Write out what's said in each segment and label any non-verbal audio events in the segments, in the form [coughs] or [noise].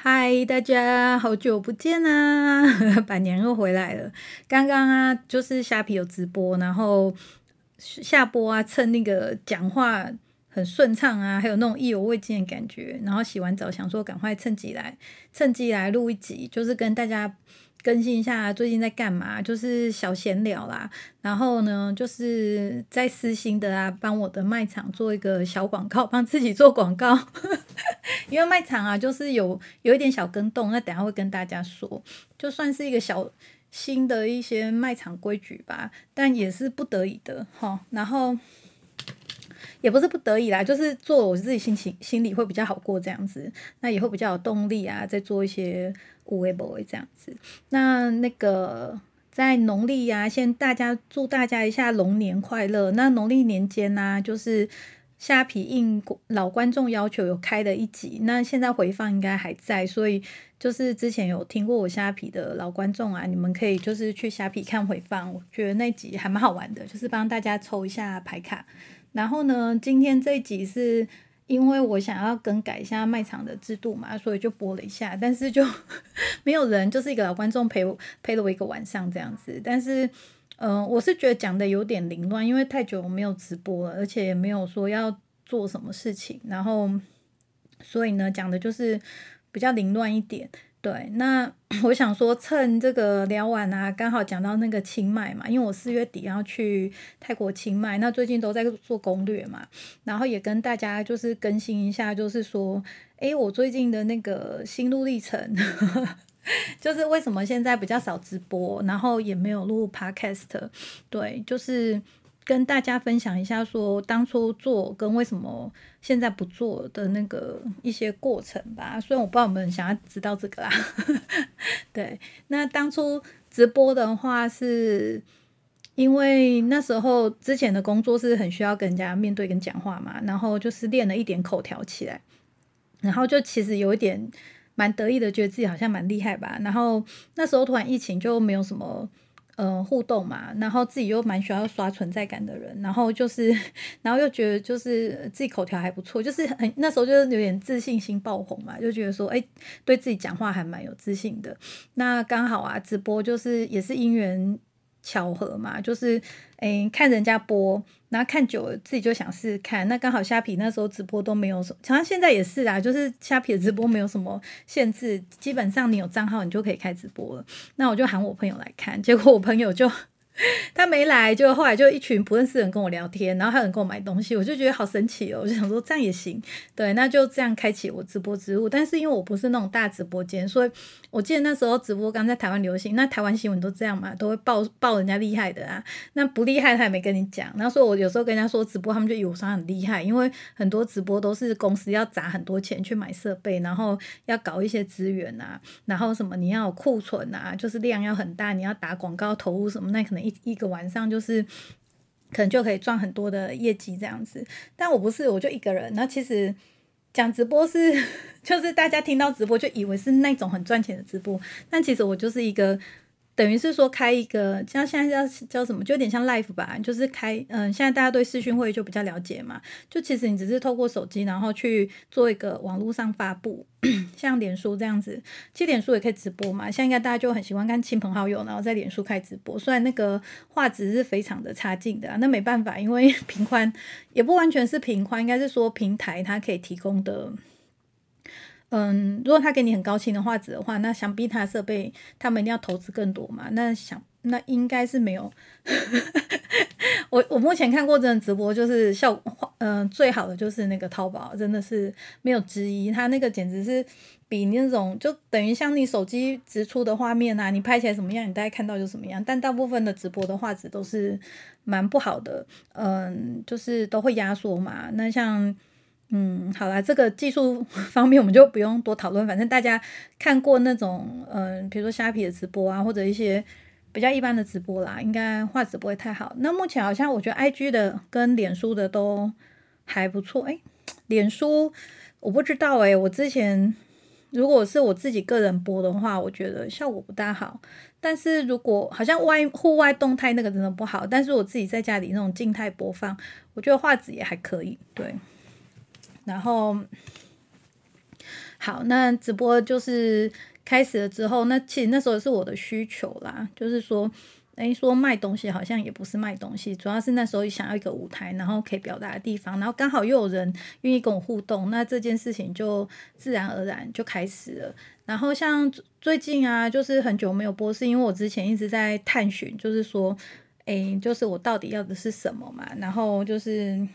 嗨，大家好久不见啊！[laughs] 板娘又回来了。刚刚啊，就是虾皮有直播，然后下播啊，趁那个讲话很顺畅啊，还有那种意犹未尽的感觉。然后洗完澡，想说赶快趁机来，趁机来录一集，就是跟大家。更新一下最近在干嘛，就是小闲聊啦。然后呢，就是在私心的啊，帮我的卖场做一个小广告，帮自己做广告。[laughs] 因为卖场啊，就是有有一点小跟动，那等下会跟大家说，就算是一个小新的一些卖场规矩吧，但也是不得已的哈。然后也不是不得已啦，就是做我自己心情心里会比较好过这样子，那也会比较有动力啊，再做一些。无微不微这样子，那那个在农历呀，先大家祝大家一下龙年快乐。那农历年间呢，就是虾皮应老观众要求有开的一集，那现在回放应该还在，所以就是之前有听过我虾皮的老观众啊，你们可以就是去虾皮看回放，我觉得那集还蛮好玩的，就是帮大家抽一下牌卡。然后呢，今天这一集是。因为我想要更改一下卖场的制度嘛，所以就播了一下，但是就 [laughs] 没有人，就是一个老观众陪我陪了我一个晚上这样子。但是，嗯，我是觉得讲的有点凌乱，因为太久没有直播了，而且也没有说要做什么事情，然后所以呢，讲的就是比较凌乱一点。对，那 [clears throat] 我想说，趁这个聊完啊，刚好讲到那个清迈嘛，因为我四月底要去泰国清迈，那最近都在做攻略嘛，然后也跟大家就是更新一下，就是说，诶，我最近的那个心路历程，[laughs] 就是为什么现在比较少直播，然后也没有录 podcast，对，就是。跟大家分享一下，说当初做跟为什么现在不做的那个一些过程吧。虽然我不知道有没有人想要知道这个啦。[laughs] 对，那当初直播的话，是因为那时候之前的工作是很需要跟人家面对跟讲话嘛，然后就是练了一点口条起来，然后就其实有一点蛮得意的，觉得自己好像蛮厉害吧。然后那时候突然疫情就没有什么。嗯，互动嘛，然后自己又蛮需要刷存在感的人，然后就是，然后又觉得就是自己口条还不错，就是很那时候就是有点自信心爆红嘛，就觉得说，哎，对自己讲话还蛮有自信的。那刚好啊，直播就是也是因缘。巧合嘛，就是诶，看人家播，然后看久了自己就想试试看。那刚好虾皮那时候直播都没有什么，好像现在也是啊，就是虾皮的直播没有什么限制，基本上你有账号你就可以开直播了。那我就喊我朋友来看，结果我朋友就。[laughs] 他没来，就后来就一群不认识的人跟我聊天，然后还有人跟我买东西，我就觉得好神奇哦！我就想说这样也行，对，那就这样开启我直播之路。但是因为我不是那种大直播间，所以我记得那时候直播刚在台湾流行，那台湾新闻都这样嘛，都会报报人家厉害的啊，那不厉害他也没跟你讲。然后所以我有时候跟人家说直播，他们就以为我很厉害，因为很多直播都是公司要砸很多钱去买设备，然后要搞一些资源啊，然后什么你要有库存啊，就是量要很大，你要打广告投入什么，那可能一个晚上就是可能就可以赚很多的业绩这样子，但我不是，我就一个人。那其实讲直播是，[laughs] 就是大家听到直播就以为是那种很赚钱的直播，但其实我就是一个。等于是说开一个，像现在叫叫什么，就有点像 live 吧，就是开，嗯，现在大家对视讯会就比较了解嘛，就其实你只是透过手机，然后去做一个网络上发布，[clears throat] 像脸书这样子，其实脸书也可以直播嘛，现在应该大家就很喜欢看亲朋好友，然后在脸书开直播，虽然那个画质是非常的差劲的，那没办法，因为 [laughs] 平宽也不完全是平宽，应该是说平台它可以提供的。嗯，如果他给你很高清的画质的话，那想必他的设备他们一定要投资更多嘛。那想那应该是没有。[laughs] 我我目前看过真的直播，就是效果嗯最好的就是那个淘宝，真的是没有之一。它那个简直是比那种就等于像你手机直出的画面啊，你拍起来什么样，你大概看到就什么样。但大部分的直播的画质都是蛮不好的，嗯，就是都会压缩嘛。那像。嗯，好啦，这个技术 [laughs] 方面我们就不用多讨论，反正大家看过那种，嗯，比如说虾皮的直播啊，或者一些比较一般的直播啦，应该画质不会太好。那目前好像我觉得 I G 的跟脸书的都还不错，诶，脸书我不知道诶，我之前如果是我自己个人播的话，我觉得效果不大好。但是如果好像外户外动态那个真的不好，但是我自己在家里那种静态播放，我觉得画质也还可以，对。然后，好，那直播就是开始了之后，那其实那时候是我的需求啦，就是说。诶，说卖东西好像也不是卖东西，主要是那时候想要一个舞台，然后可以表达的地方，然后刚好又有人愿意跟我互动，那这件事情就自然而然就开始了。然后像最近啊，就是很久没有播，是因为我之前一直在探寻，就是说，哎，就是我到底要的是什么嘛？然后就是，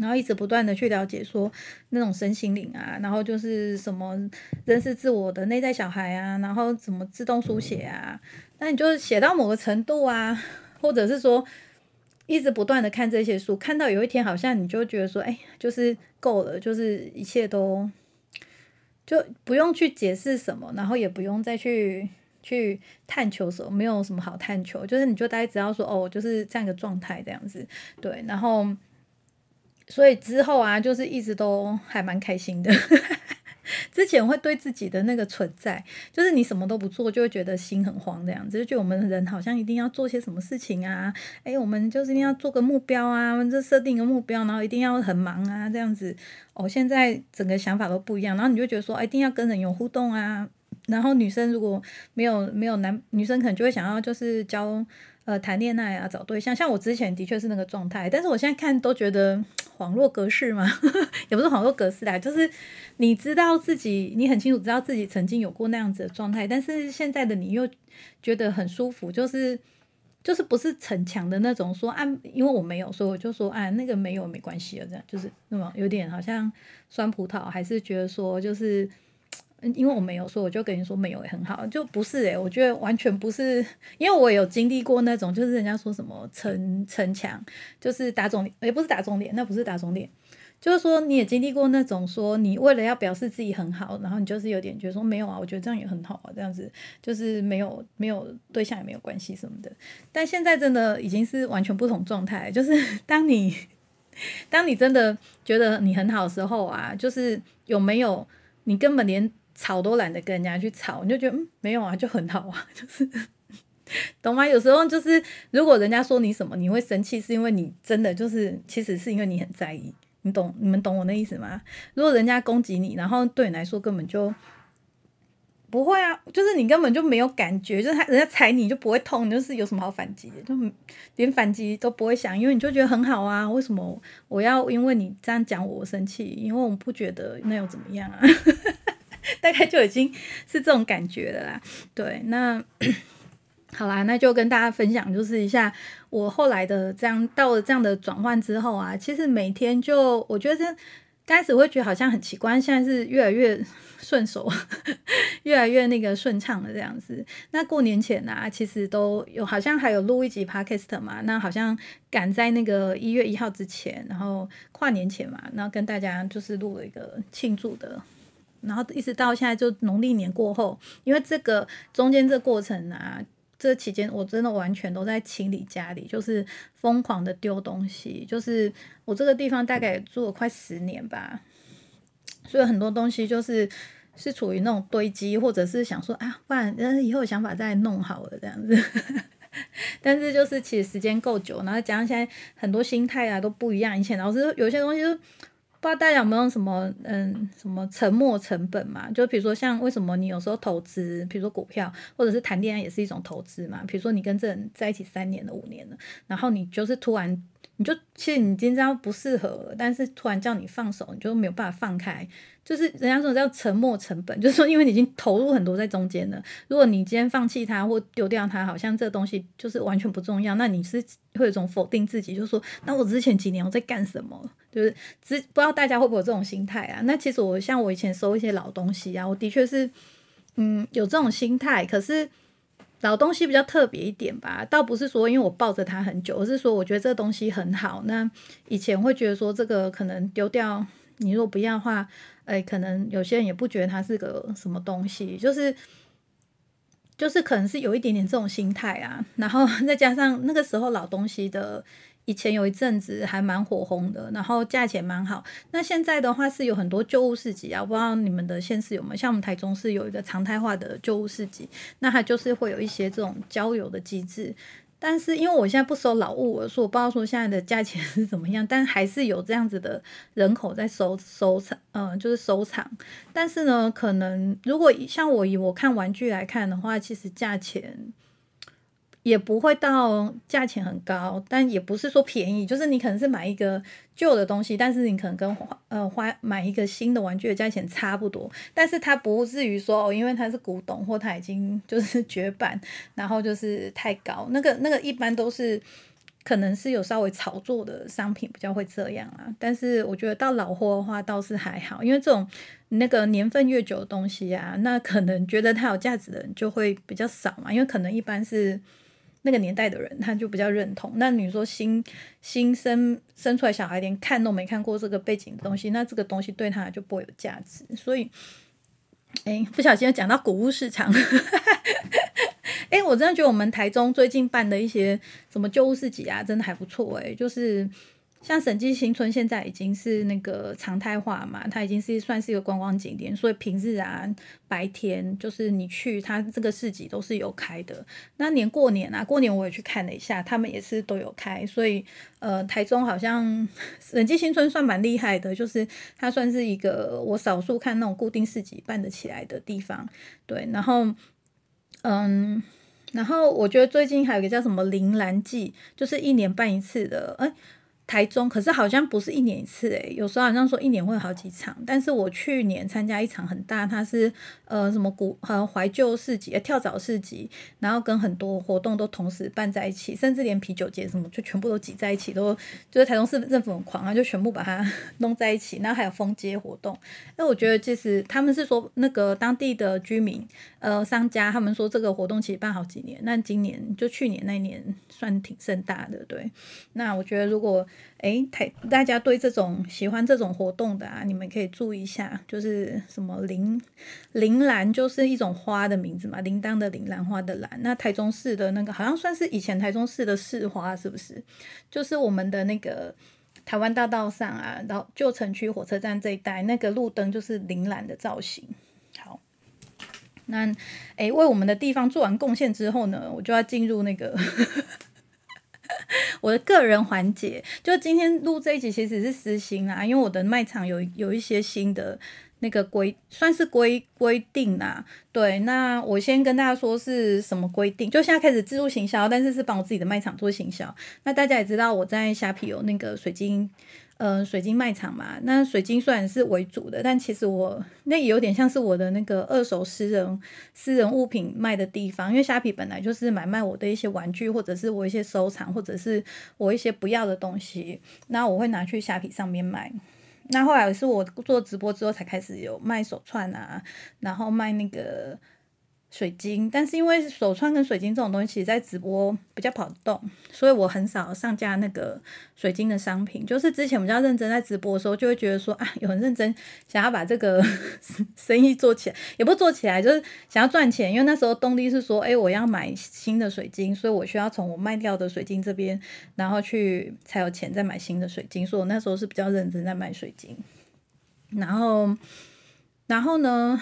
然后一直不断的去了解说那种身心灵啊，然后就是什么认识自我的内在小孩啊，然后怎么自动书写啊。那你就是写到某个程度啊，或者是说一直不断的看这些书，看到有一天好像你就觉得说，哎，就是够了，就是一切都就不用去解释什么，然后也不用再去去探求什么，没有什么好探求，就是你就大概只要说，哦，就是这样一个状态这样子，对，然后所以之后啊，就是一直都还蛮开心的。[laughs] 之前会对自己的那个存在，就是你什么都不做，就会觉得心很慌这样子，就觉得我们人好像一定要做些什么事情啊，诶，我们就是一定要做个目标啊，就设定一个目标，然后一定要很忙啊这样子。哦，现在整个想法都不一样，然后你就觉得说，一定要跟人有互动啊。然后女生如果没有没有男女生，可能就会想要就是交。呃，谈恋爱啊，找对象，像我之前的确是那个状态，但是我现在看都觉得恍若隔世嘛，[laughs] 也不是恍若隔世啦，就是你知道自己，你很清楚知道自己曾经有过那样子的状态，但是现在的你又觉得很舒服，就是就是不是逞强的那种，说啊，因为我没有，所以我就说啊，那个没有没关系了，这样就是那么有点好像酸葡萄，还是觉得说就是。因为我没有说，我就跟你说没有也很好，就不是诶，我觉得完全不是，因为我有经历过那种，就是人家说什么逞逞强，就是打肿脸，也不是打肿脸，那不是打肿脸，就是说你也经历过那种说你为了要表示自己很好，然后你就是有点觉得说没有啊，我觉得这样也很好啊，这样子就是没有没有对象也没有关系什么的，但现在真的已经是完全不同状态，就是 [laughs] 当你当你真的觉得你很好的时候啊，就是有没有你根本连。吵都懒得跟人家去吵，你就觉得嗯没有啊，就很好啊，就是懂吗？有时候就是如果人家说你什么，你会生气，是因为你真的就是其实是因为你很在意，你懂你们懂我那意思吗？如果人家攻击你，然后对你来说根本就不会啊，就是你根本就没有感觉，就是他人家踩你就不会痛，就是有什么好反击的，就连反击都不会想，因为你就觉得很好啊。为什么我要因为你这样讲我生气？因为我不觉得那又怎么样啊？大概就已经是这种感觉了啦。对，那好啦，那就跟大家分享，就是一下我后来的这样到了这样的转换之后啊，其实每天就我觉得这刚开始会觉得好像很奇怪，现在是越来越顺手，[laughs] 越来越那个顺畅的这样子。那过年前啊，其实都有好像还有录一集 podcast 嘛，那好像赶在那个一月一号之前，然后跨年前嘛，然后跟大家就是录了一个庆祝的。然后一直到现在，就农历年过后，因为这个中间这过程啊，这期间我真的完全都在清理家里，就是疯狂的丢东西。就是我这个地方大概住了快十年吧，所以很多东西就是是处于那种堆积，或者是想说啊，不然嗯以后有想法再弄好了这样子。[laughs] 但是就是其实时间够久，然后加上现在很多心态啊都不一样。以前老师有些东西就。不知道大家有没有什么嗯什么沉没成本嘛？就比如说像为什么你有时候投资，比如说股票或者是谈恋爱也是一种投资嘛？比如说你跟这人在一起三年了、五年了，然后你就是突然你就其实你今天不适合，但是突然叫你放手，你就没有办法放开。就是人家说叫沉没成本，[laughs] 就是说因为你已经投入很多在中间了，如果你今天放弃它或丢掉它，好像这东西就是完全不重要，那你是会有种否定自己，就说那我之前几年我在干什么？就是只不知道大家会不会有这种心态啊？那其实我像我以前收一些老东西啊，我的确是，嗯，有这种心态。可是老东西比较特别一点吧，倒不是说因为我抱着它很久，而是说我觉得这个东西很好。那以前会觉得说这个可能丢掉，你如果不要的话，哎，可能有些人也不觉得它是个什么东西，就是就是可能是有一点点这种心态啊。然后 [laughs] 再加上那个时候老东西的。以前有一阵子还蛮火红的，然后价钱蛮好。那现在的话是有很多旧物市集啊，不知道你们的县市有没有？像我们台中市有一个常态化的旧物市集，那它就是会有一些这种交友的机制。但是因为我现在不收老物，所以我不知道说现在的价钱是怎么样，但还是有这样子的人口在收收藏，嗯，就是收藏。但是呢，可能如果像我以我看玩具来看的话，其实价钱。也不会到价钱很高，但也不是说便宜，就是你可能是买一个旧的东西，但是你可能跟花呃花买一个新的玩具的价钱差不多，但是它不至于说哦，因为它是古董或它已经就是 [laughs] 绝版，然后就是太高，那个那个一般都是可能是有稍微炒作的商品比较会这样啊，但是我觉得到老货的话倒是还好，因为这种那个年份越久的东西啊，那可能觉得它有价值的人就会比较少嘛，因为可能一般是。那个年代的人，他就比较认同。那你说新新生生出来小孩连看都没看过这个背景的东西，那这个东西对他就不会有价值。所以，哎，不小心讲到古物市场。[laughs] 哎，我真的觉得我们台中最近办的一些什么旧物市集啊，真的还不错。哎，就是。像审计新村现在已经是那个常态化嘛，它已经是算是一个观光景点，所以平日啊白天就是你去它这个市集都是有开的。那年过年啊，过年我也去看了一下，他们也是都有开。所以呃，台中好像审计新村算蛮厉害的，就是它算是一个我少数看那种固定市集办得起来的地方。对，然后嗯，然后我觉得最近还有个叫什么铃兰季，就是一年办一次的，哎。台中可是好像不是一年一次诶，有时候好像说一年会有好几场。但是我去年参加一场很大，它是呃什么古呃怀旧市集、跳蚤市集，然后跟很多活动都同时办在一起，甚至连啤酒节什么就全部都挤在一起，都就是台中市政府很狂啊，就全部把它 [laughs] 弄在一起。然后还有封街活动，那我觉得其实他们是说那个当地的居民呃商家，他们说这个活动其实办好几年，那今年就去年那年算挺盛大的，对。那我觉得如果哎，台大家对这种喜欢这种活动的啊，你们可以注意一下，就是什么铃铃兰，就是一种花的名字嘛，铃铛的铃，兰花的兰。那台中市的那个好像算是以前台中市的市花，是不是？就是我们的那个台湾大道上啊，然后旧城区火车站这一带，那个路灯就是铃兰的造型。好，那哎，为我们的地方做完贡献之后呢，我就要进入那个。[laughs] 我的个人环节，就今天录这一集其实是私心啊，因为我的卖场有有一些新的那个规，算是规规定啊。对，那我先跟大家说是什么规定，就现在开始自助行销，但是是帮我自己的卖场做行销。那大家也知道我在虾皮有那个水晶。呃，水晶卖场嘛，那水晶虽然是为主的，但其实我那也有点像是我的那个二手私人私人物品卖的地方，因为虾皮本来就是买卖我的一些玩具，或者是我一些收藏，或者是我一些不要的东西，那我会拿去虾皮上面卖。那后来是我做直播之后才开始有卖手串啊，然后卖那个。水晶，但是因为手串跟水晶这种东西，其实在直播比较跑得动，所以我很少上架那个水晶的商品。就是之前比较认真在直播的时候，就会觉得说啊，有很认真想要把这个 [laughs] 生意做起来，也不做起来，就是想要赚钱。因为那时候动力是说，哎，我要买新的水晶，所以我需要从我卖掉的水晶这边，然后去才有钱再买新的水晶。所以我那时候是比较认真在卖水晶。然后，然后呢？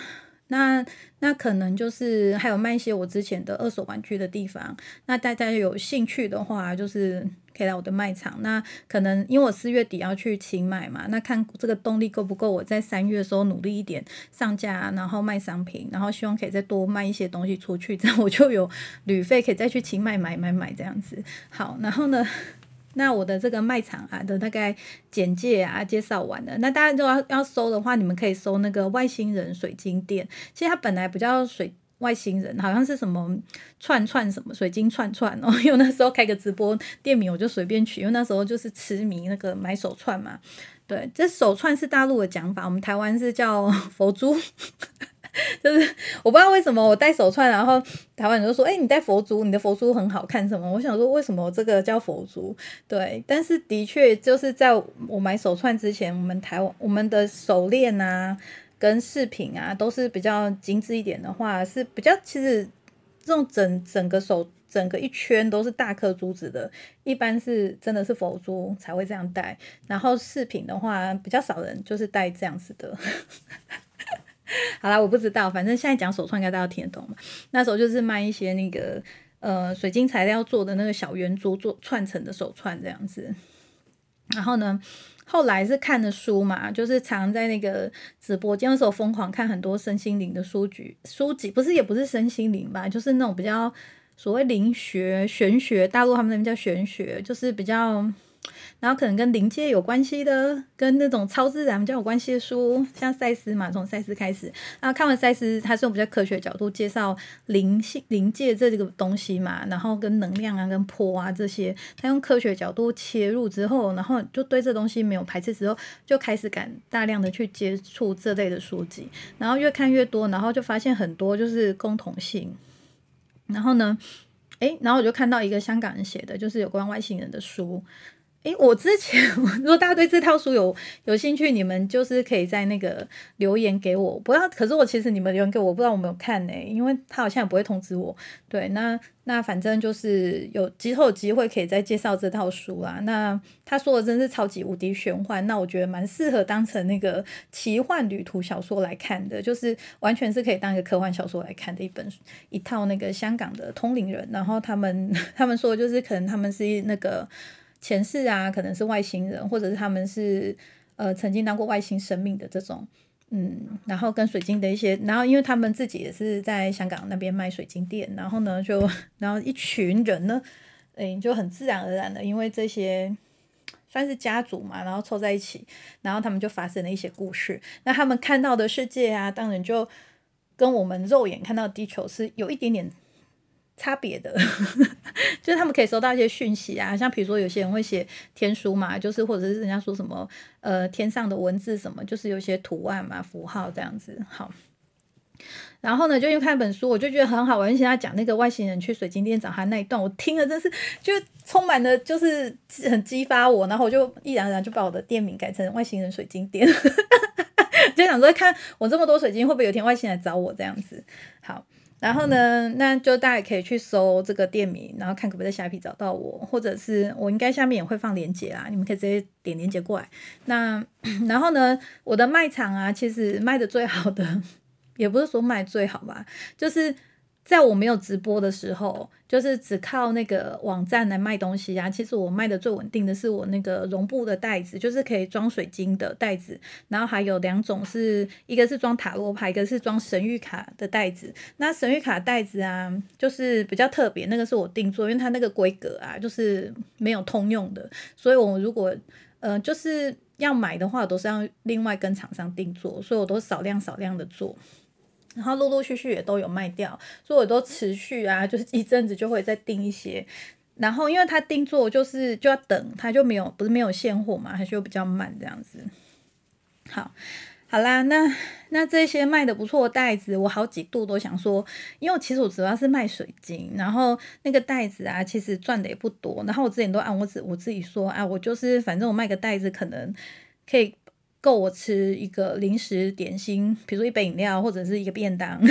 那那可能就是还有卖一些我之前的二手玩具的地方。那大家有兴趣的话，就是可以来我的卖场。那可能因为我四月底要去清迈嘛，那看这个动力够不够，我在三月的时候努力一点上架，然后卖商品，然后希望可以再多卖一些东西出去，[laughs] 这样我就有旅费可以再去清迈买买买这样子。好，然后呢？那我的这个卖场啊的大概简介啊介绍完了，那大家就要要搜的话，你们可以搜那个外星人水晶店。其实它本来不叫水外星人，好像是什么串串什么水晶串串哦。[laughs] 因为那时候开个直播店名，我就随便取，因为那时候就是痴迷那个买手串嘛。对，这手串是大陆的讲法，我们台湾是叫佛珠。[laughs] 就是我不知道为什么我戴手串，然后台湾人就说：“哎，你戴佛珠，你的佛珠很好看。”什么？我想说，为什么这个叫佛珠？对，但是的确就是在我买手串之前，我们台湾我们的手链啊跟饰品啊都是比较精致一点的话，是比较其实这种整整个手整个一圈都是大颗珠子的，一般是真的是佛珠才会这样戴。然后饰品的话，比较少人就是戴这样子的。[laughs] 好啦，我不知道，反正现在讲手串应该大家听得懂嘛。那时候就是卖一些那个呃水晶材料做的那个小圆珠做串成的手串这样子。然后呢，后来是看的书嘛，就是常在那个直播间的时候疯狂看很多身心灵的书籍，书籍不是也不是身心灵吧，就是那种比较所谓灵学、玄学，大陆他们那边叫玄学，就是比较。然后可能跟灵界有关系的，跟那种超自然比较有关系的书，像赛斯嘛，从赛斯开始。然后看完赛斯，他是用比较科学角度介绍灵性、灵界这个东西嘛，然后跟能量啊、跟波啊这些，他用科学角度切入之后，然后就对这东西没有排斥之后，就开始敢大量的去接触这类的书籍，然后越看越多，然后就发现很多就是共同性。然后呢，诶，然后我就看到一个香港人写的，就是有关外星人的书。诶，我之前 [laughs] 如果大家对这套书有有兴趣，你们就是可以在那个留言给我。不要，可是我其实你们留言给我，不知道我没有看呢，因为他好像也不会通知我。对，那那反正就是有之后有机会可以再介绍这套书啦。那他说的真是超级无敌玄幻，那我觉得蛮适合当成那个奇幻旅途小说来看的，就是完全是可以当一个科幻小说来看的一本一套那个香港的通灵人，然后他们 [laughs] 他们说就是可能他们是那个。前世啊，可能是外星人，或者是他们是呃曾经当过外星生命的这种，嗯，然后跟水晶的一些，然后因为他们自己也是在香港那边卖水晶店，然后呢就 [laughs] 然后一群人呢，诶就很自然而然的，因为这些算是家族嘛，然后凑在一起，然后他们就发生了一些故事，那他们看到的世界啊，当然就跟我们肉眼看到地球是有一点点。差别的，[laughs] 就是他们可以收到一些讯息啊，像比如说有些人会写天书嘛，就是或者是人家说什么呃天上的文字什么，就是有些图案嘛符号这样子。好，然后呢就因为看本书，我就觉得很好玩，而且他讲那个外星人去水晶店找他那一段，我听了真是就充满了就是很激发我，然后我就毅然然就把我的店名改成外星人水晶店，[laughs] 就想说看我这么多水晶会不会有天外星人来找我这样子。好。然后呢，那就大家可以去搜这个店名，然后看可不可以在虾皮找到我，或者是我应该下面也会放链接啊，你们可以直接点链接过来。那 [clears throat] 然后呢，我的卖场啊，其实卖的最好的，[laughs] 也不是说卖最好吧，就是。在我没有直播的时候，就是只靠那个网站来卖东西啊。其实我卖的最稳定的是我那个绒布的袋子，就是可以装水晶的袋子。然后还有两种，是一个是装塔罗牌，一个是装神谕卡的袋子。那神谕卡袋子啊，就是比较特别，那个是我定做，因为它那个规格啊，就是没有通用的。所以我如果呃就是要买的话，都是要另外跟厂商定做，所以我都少量少量的做。然后陆陆续续也都有卖掉，所以我都持续啊，[laughs] 就是一阵子就会再订一些。然后因为他订做就是就要等，他就没有不是没有现货嘛，还是比较慢这样子。好，好啦，那那这些卖的不错的袋子，我好几度都想说，因为其实我主要是卖水晶，然后那个袋子啊，其实赚的也不多。然后我之前都按我自我自己说，啊，我就是反正我卖个袋子可能可以。够我吃一个零食点心，比如说一杯饮料或者是一个便当。[laughs]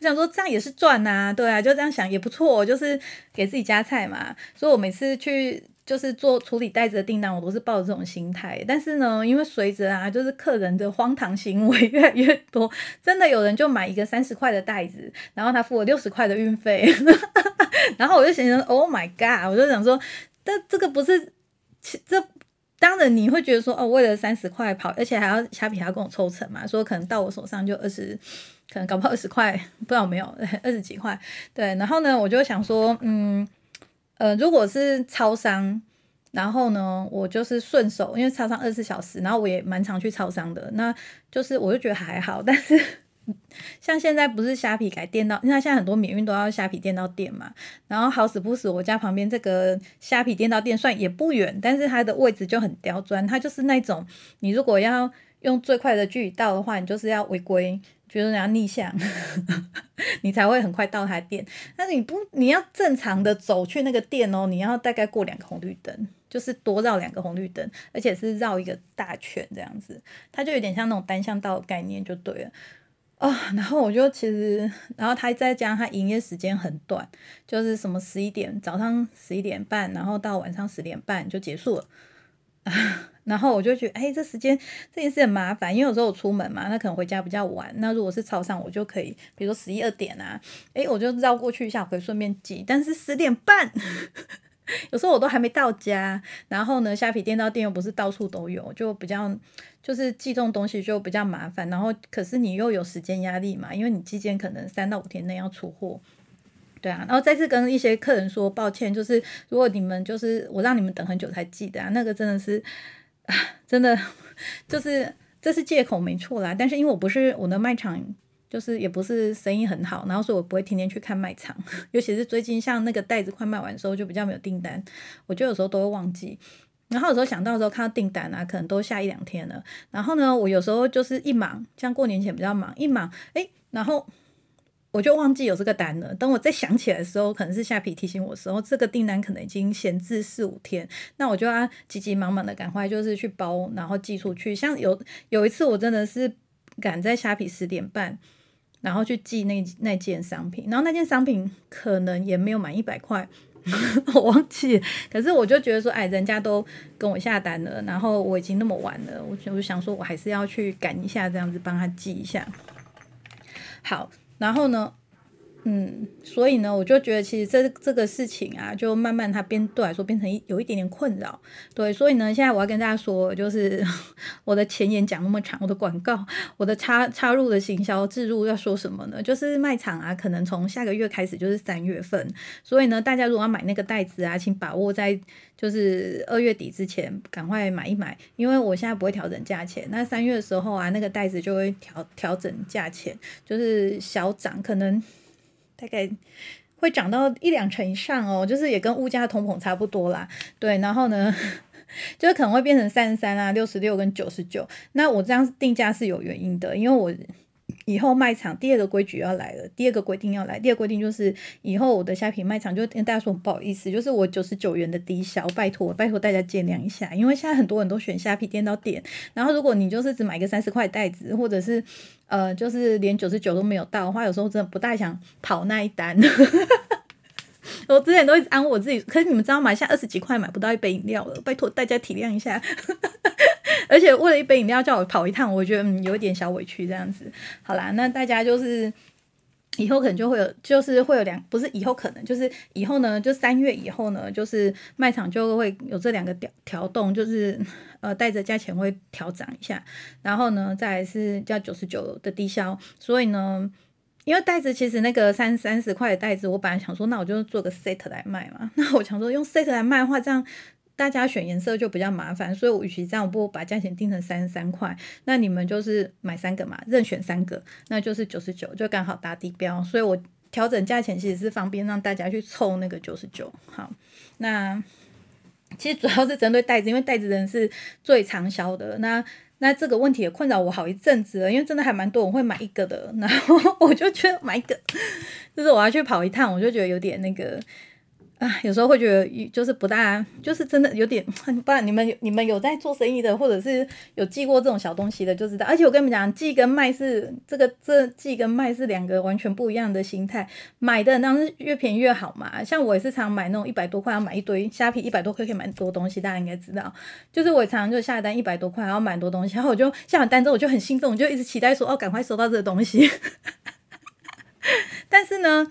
我想说这样也是赚呐，对啊，就这样想也不错，就是给自己加菜嘛。所以我每次去就是做处理袋子的订单，我都是抱着这种心态。但是呢，因为随着啊，就是客人的荒唐行为越来越多，真的有人就买一个三十块的袋子，然后他付了六十块的运费，[laughs] 然后我就想说，Oh my god！我就想说，但这个不是这。当然你会觉得说哦，为了三十块跑，而且还要虾皮还要跟我抽成嘛，说可能到我手上就二十，可能搞不好二十块，不知道没有 [laughs] 二十几块。对，然后呢，我就想说，嗯，呃，如果是超商，然后呢，我就是顺手，因为超商二十四小时，然后我也蛮常去超商的，那就是我就觉得还好，但是。像现在不是虾皮改电到，因为现在很多免运都要虾皮电到店嘛。然后好死不死，我家旁边这个虾皮电到店算也不远，但是它的位置就很刁钻，它就是那种你如果要用最快的距离到的话，你就是要违规，就是你要逆向，[laughs] 你才会很快到它店。但是你不，你要正常的走去那个店哦，你要大概过两个红绿灯，就是多绕两个红绿灯，而且是绕一个大圈这样子，它就有点像那种单向道的概念就对了。啊，然后我就其实，然后他再加上他营业时间很短，就是什么十一点早上十一点半，然后到晚上十点半就结束了。[laughs] 然后我就觉得，哎，这时间这件事很麻烦，因为有时候我出门嘛，那可能回家比较晚。那如果是超上，我就可以，比如说十一二点啊，哎，我就绕过去一下，可以顺便寄。但是十点半，[laughs] 有时候我都还没到家。然后呢，虾皮店到店又不是到处都有，就比较就是寄这种东西就比较麻烦。然后可是你又有时间压力嘛，因为你寄件可能三到五天内要出货。对啊，然后再次跟一些客人说抱歉，就是如果你们就是我让你们等很久才寄的啊，那个真的是。啊，真的 [laughs] 就是这是借口没错啦，但是因为我不是我的卖场，就是也不是生意很好，然后所以我不会天天去看卖场，[laughs] 尤其是最近像那个袋子快卖完的时候，就比较没有订单，我就有时候都会忘记，然后有时候想到的时候看到订单啊，可能都下一两天了，然后呢，我有时候就是一忙，像过年前比较忙，一忙哎，然后。我就忘记有这个单了。等我再想起来的时候，可能是下皮提醒我的时候，这个订单可能已经闲置四五天。那我就要急急忙忙的赶快就是去包，然后寄出去。像有有一次，我真的是赶在虾皮十点半，然后去寄那那件商品，然后那件商品可能也没有满一百块，[laughs] 我忘记了。可是我就觉得说，哎，人家都跟我下单了，然后我已经那么晚了，我就想说我还是要去赶一下，这样子帮他寄一下。好。然后呢，嗯，所以呢，我就觉得其实这这个事情啊，就慢慢它变对来说变成一有一点点困扰，对，所以呢，现在我要跟大家说，就是 [laughs] 我的前言讲那么长，我的广告，[laughs] 我的插插入的行销置入要说什么呢？就是卖场啊，可能从下个月开始就是三月份，所以呢，大家如果要买那个袋子啊，请把握在就是二月底之前赶快买一买，因为我现在不会调整价钱，那三月的时候啊，那个袋子就会调调整价钱，就是小涨，可能。大概会涨到一两成以上哦，就是也跟物价通膨差不多啦。对，然后呢，就是可能会变成三十三啊、六十六跟九十九。那我这样定价是有原因的，因为我。以后卖场第二个规矩要来了，第二个规定要来。第二个规定就是以后我的虾皮卖场就跟大家说不好意思，就是我九十九元的低消，拜托拜托大家见谅一下，因为现在很多人都选虾皮店到店，然后如果你就是只买个三十块袋子，或者是呃就是连九十九都没有到的话，有时候真的不大想跑那一单。[laughs] 我之前都一直安慰我自己，可是你们知道吗？现在二十几块买不到一杯饮料了，拜托大家体谅一下。[laughs] 而且为了一杯饮料叫我跑一趟，我觉得嗯有点小委屈这样子。好啦，那大家就是以后可能就会有，就是会有两，不是以后可能就是以后呢，就三月以后呢，就是卖场就会有这两个调调动，就是呃带着价钱会调涨一下，然后呢再是叫九十九的低消，所以呢。因为袋子其实那个三三十块的袋子，我本来想说，那我就做个 set 来卖嘛。[laughs] 那我想说用 set 来卖的话，这样大家选颜色就比较麻烦，所以我与其这样，我不如把价钱定成三十三块。那你们就是买三个嘛，任选三个，那就是九十九，就刚好打底标。所以我调整价钱其实是方便让大家去凑那个九十九。好，那其实主要是针对袋子，因为袋子人是最畅销的。那那这个问题也困扰我好一阵子了，因为真的还蛮多人会买一个的，然后 [laughs] 我就觉得买一个，[laughs] 就是我要去跑一趟，我就觉得有点那个。啊，有时候会觉得就是不大，就是真的有点，不然你们你们有在做生意的，或者是有寄过这种小东西的，就知道。而且我跟你们讲，寄跟卖是这个这寄跟卖是两个完全不一样的心态。买的当然是越便宜越好嘛。像我也是常买那种一百多块要买一堆虾皮，一百多块可以买很多东西，大家应该知道。就是我常常就下单一百多块，然后买多东西，然后我就下完单之后我就很兴奋，我就一直期待说哦，赶快收到这个东西。[laughs] 但是呢。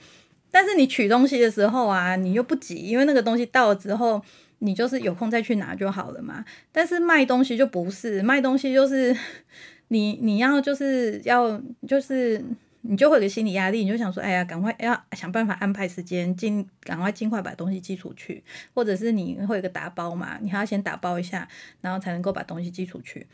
但是你取东西的时候啊，你又不急，因为那个东西到了之后，你就是有空再去拿就好了嘛。但是卖东西就不是，卖东西就是 [laughs] 你你要就是要就是你就会有个心理压力，你就想说，哎呀，赶快要想办法安排时间，尽赶快尽快把东西寄出去，或者是你会有个打包嘛，你还要先打包一下，然后才能够把东西寄出去。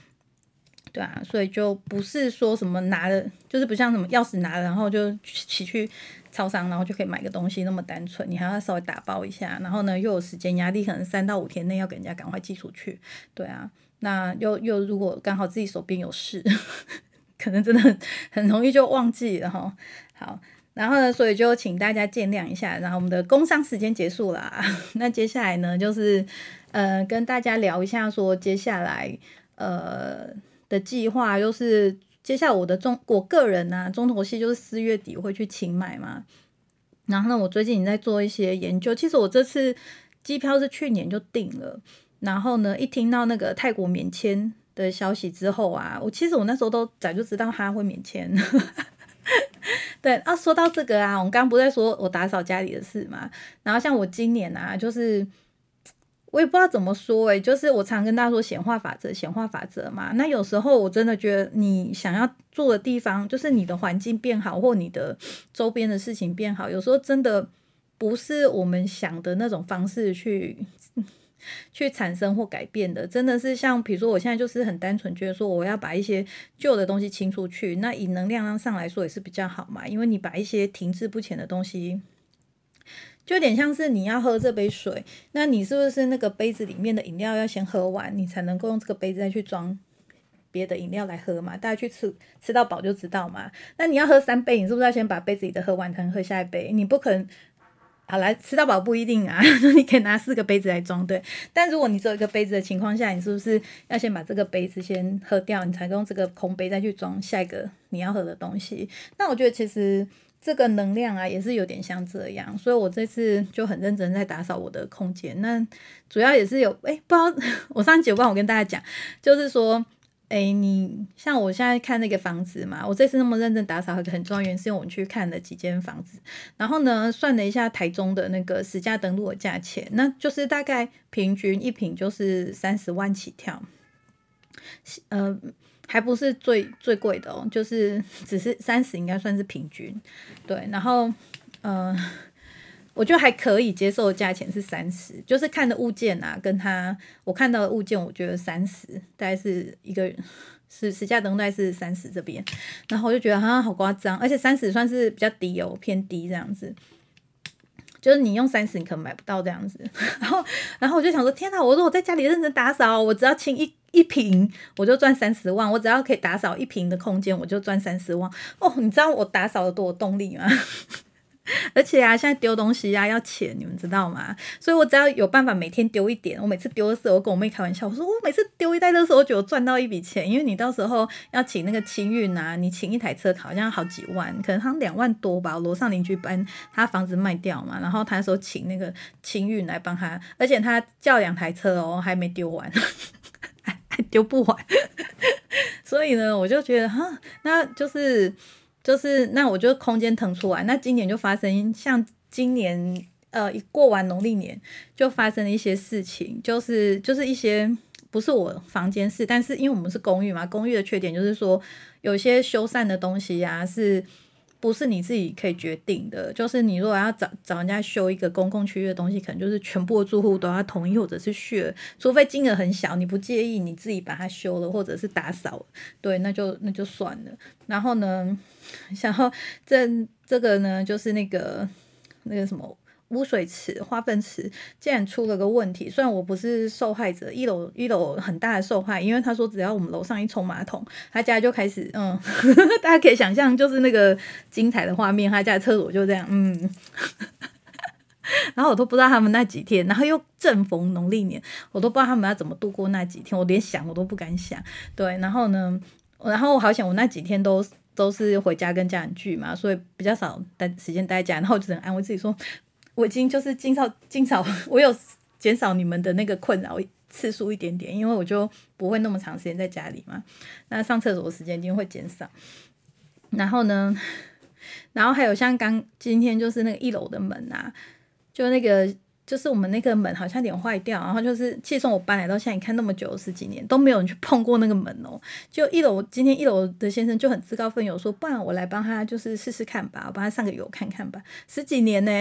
对啊，所以就不是说什么拿了，就是不像什么钥匙拿了，然后就骑去超商，然后就可以买个东西那么单纯。你还要稍微打包一下，然后呢又有时间压力，可能三到五天内要给人家赶快寄出去。对啊，那又又如果刚好自己手边有事，[laughs] 可能真的很容易就忘记了哈。好，然后呢，所以就请大家见谅一下。然后我们的工商时间结束啦，[laughs] 那接下来呢就是呃跟大家聊一下，说接下来呃。的计划就是，接下来我的中我个人呢，中头戏就是四月底会去清迈嘛。然后呢，我最近也在做一些研究。其实我这次机票是去年就订了，然后呢，一听到那个泰国免签的消息之后啊，我其实我那时候都早就知道他会免签。[laughs] 对啊，说到这个啊，我们刚刚不在说我打扫家里的事嘛，然后像我今年啊，就是我也不知道怎么说诶，就是我常跟大家说显化法则，显化法则嘛。那有时候我真的觉得你想要住的地方，就是你的环境变好，或你的周边的事情变好，有时候真的不是我们想的那种方式去。去产生或改变的，真的是像比如说，我现在就是很单纯觉得说，我要把一些旧的东西清出去。那以能量上来说也是比较好嘛，因为你把一些停滞不前的东西，就有点像是你要喝这杯水，那你是不是那个杯子里面的饮料要先喝完，你才能够用这个杯子再去装别的饮料来喝嘛？大家去吃吃到饱就知道嘛。那你要喝三杯，你是不是要先把杯子里的喝完才能喝下一杯？你不可能。好来吃到饱不一定啊，[laughs] 你可以拿四个杯子来装，对。但如果你只有一个杯子的情况下，你是不是要先把这个杯子先喝掉，你才用这个空杯再去装下一个你要喝的东西？那我觉得其实这个能量啊，也是有点像这样，所以我这次就很认真在打扫我的空间。那主要也是有，哎，不知道 [laughs] 我上节目我跟大家讲，就是说。哎，你像我现在看那个房子嘛，我这次那么认真打扫，很重要原因是因为我们去看了几间房子，然后呢，算了一下台中的那个实价登录的价钱，那就是大概平均一平就是三十万起跳，呃，还不是最最贵的哦，就是 [laughs] 只是三十应该算是平均，对，然后呃。我觉得还可以接受的价钱是三十，就是看的物件啊，跟他我看到的物件，我觉得三十大概是一个是实价登录是三十这边，然后我就觉得啊好夸张，而且三十算是比较低哦，偏低这样子，就是你用三十你可能买不到这样子，[laughs] 然后然后我就想说天哪，我说我在家里认真打扫，我只要清一一平我就赚三十万，我只要可以打扫一平的空间我就赚三十万哦，你知道我打扫的多有动力吗？[laughs] 而且啊，现在丢东西啊要钱，你们知道吗？所以我只要有办法每天丢一点，我每次丢的时候，我跟我妹开玩笑，我说我每次丢一袋的时候，我就赚到一笔钱，因为你到时候要请那个清运啊，你请一台车好像好几万，可能他两万多吧。楼上邻居搬他房子卖掉嘛，然后他说请那个清运来帮他，而且他叫两台车哦，还没丢完，[laughs] 丢不完。[laughs] 所以呢，我就觉得哈，那就是。就是那我就空间腾出来，那今年就发生像今年呃一过完农历年就发生了一些事情，就是就是一些不是我房间事，但是因为我们是公寓嘛，公寓的缺点就是说有些修缮的东西呀是。不是你自己可以决定的，就是你如果要找找人家修一个公共区域的东西，可能就是全部的住户都要同意或者是续，除非金额很小，你不介意，你自己把它修了或者是打扫，对，那就那就算了。然后呢，[laughs] 然后这这个呢，就是那个那个什么。污水池、化粪池竟然出了个问题，虽然我不是受害者，一楼一楼很大的受害，因为他说只要我们楼上一冲马桶，他家就开始嗯，[laughs] 大家可以想象就是那个精彩的画面，他家厕所就这样嗯，[laughs] 然后我都不知道他们那几天，然后又正逢农历年，我都不知道他们要怎么度过那几天，我连想我都不敢想，对，然后呢，然后我好想我那几天都都是回家跟家人聚嘛，所以比较少待时间待家，然后我就能安慰自己说。我已经就是减少减少，[laughs] 我有减少你们的那个困扰次数一点点，因为我就不会那么长时间在家里嘛。那上厕所的时间一定会减少。然后呢，然后还有像刚今天就是那个一楼的门啊，就那个。就是我们那个门好像有点坏掉，然后就是其实从我搬来到现在，你看那么久十几年都没有人去碰过那个门哦。[laughs] 就一楼今天一楼的先生就很自告奋勇说，不然我来帮他就是试试看吧，我帮他上个油看看吧。十几年呢，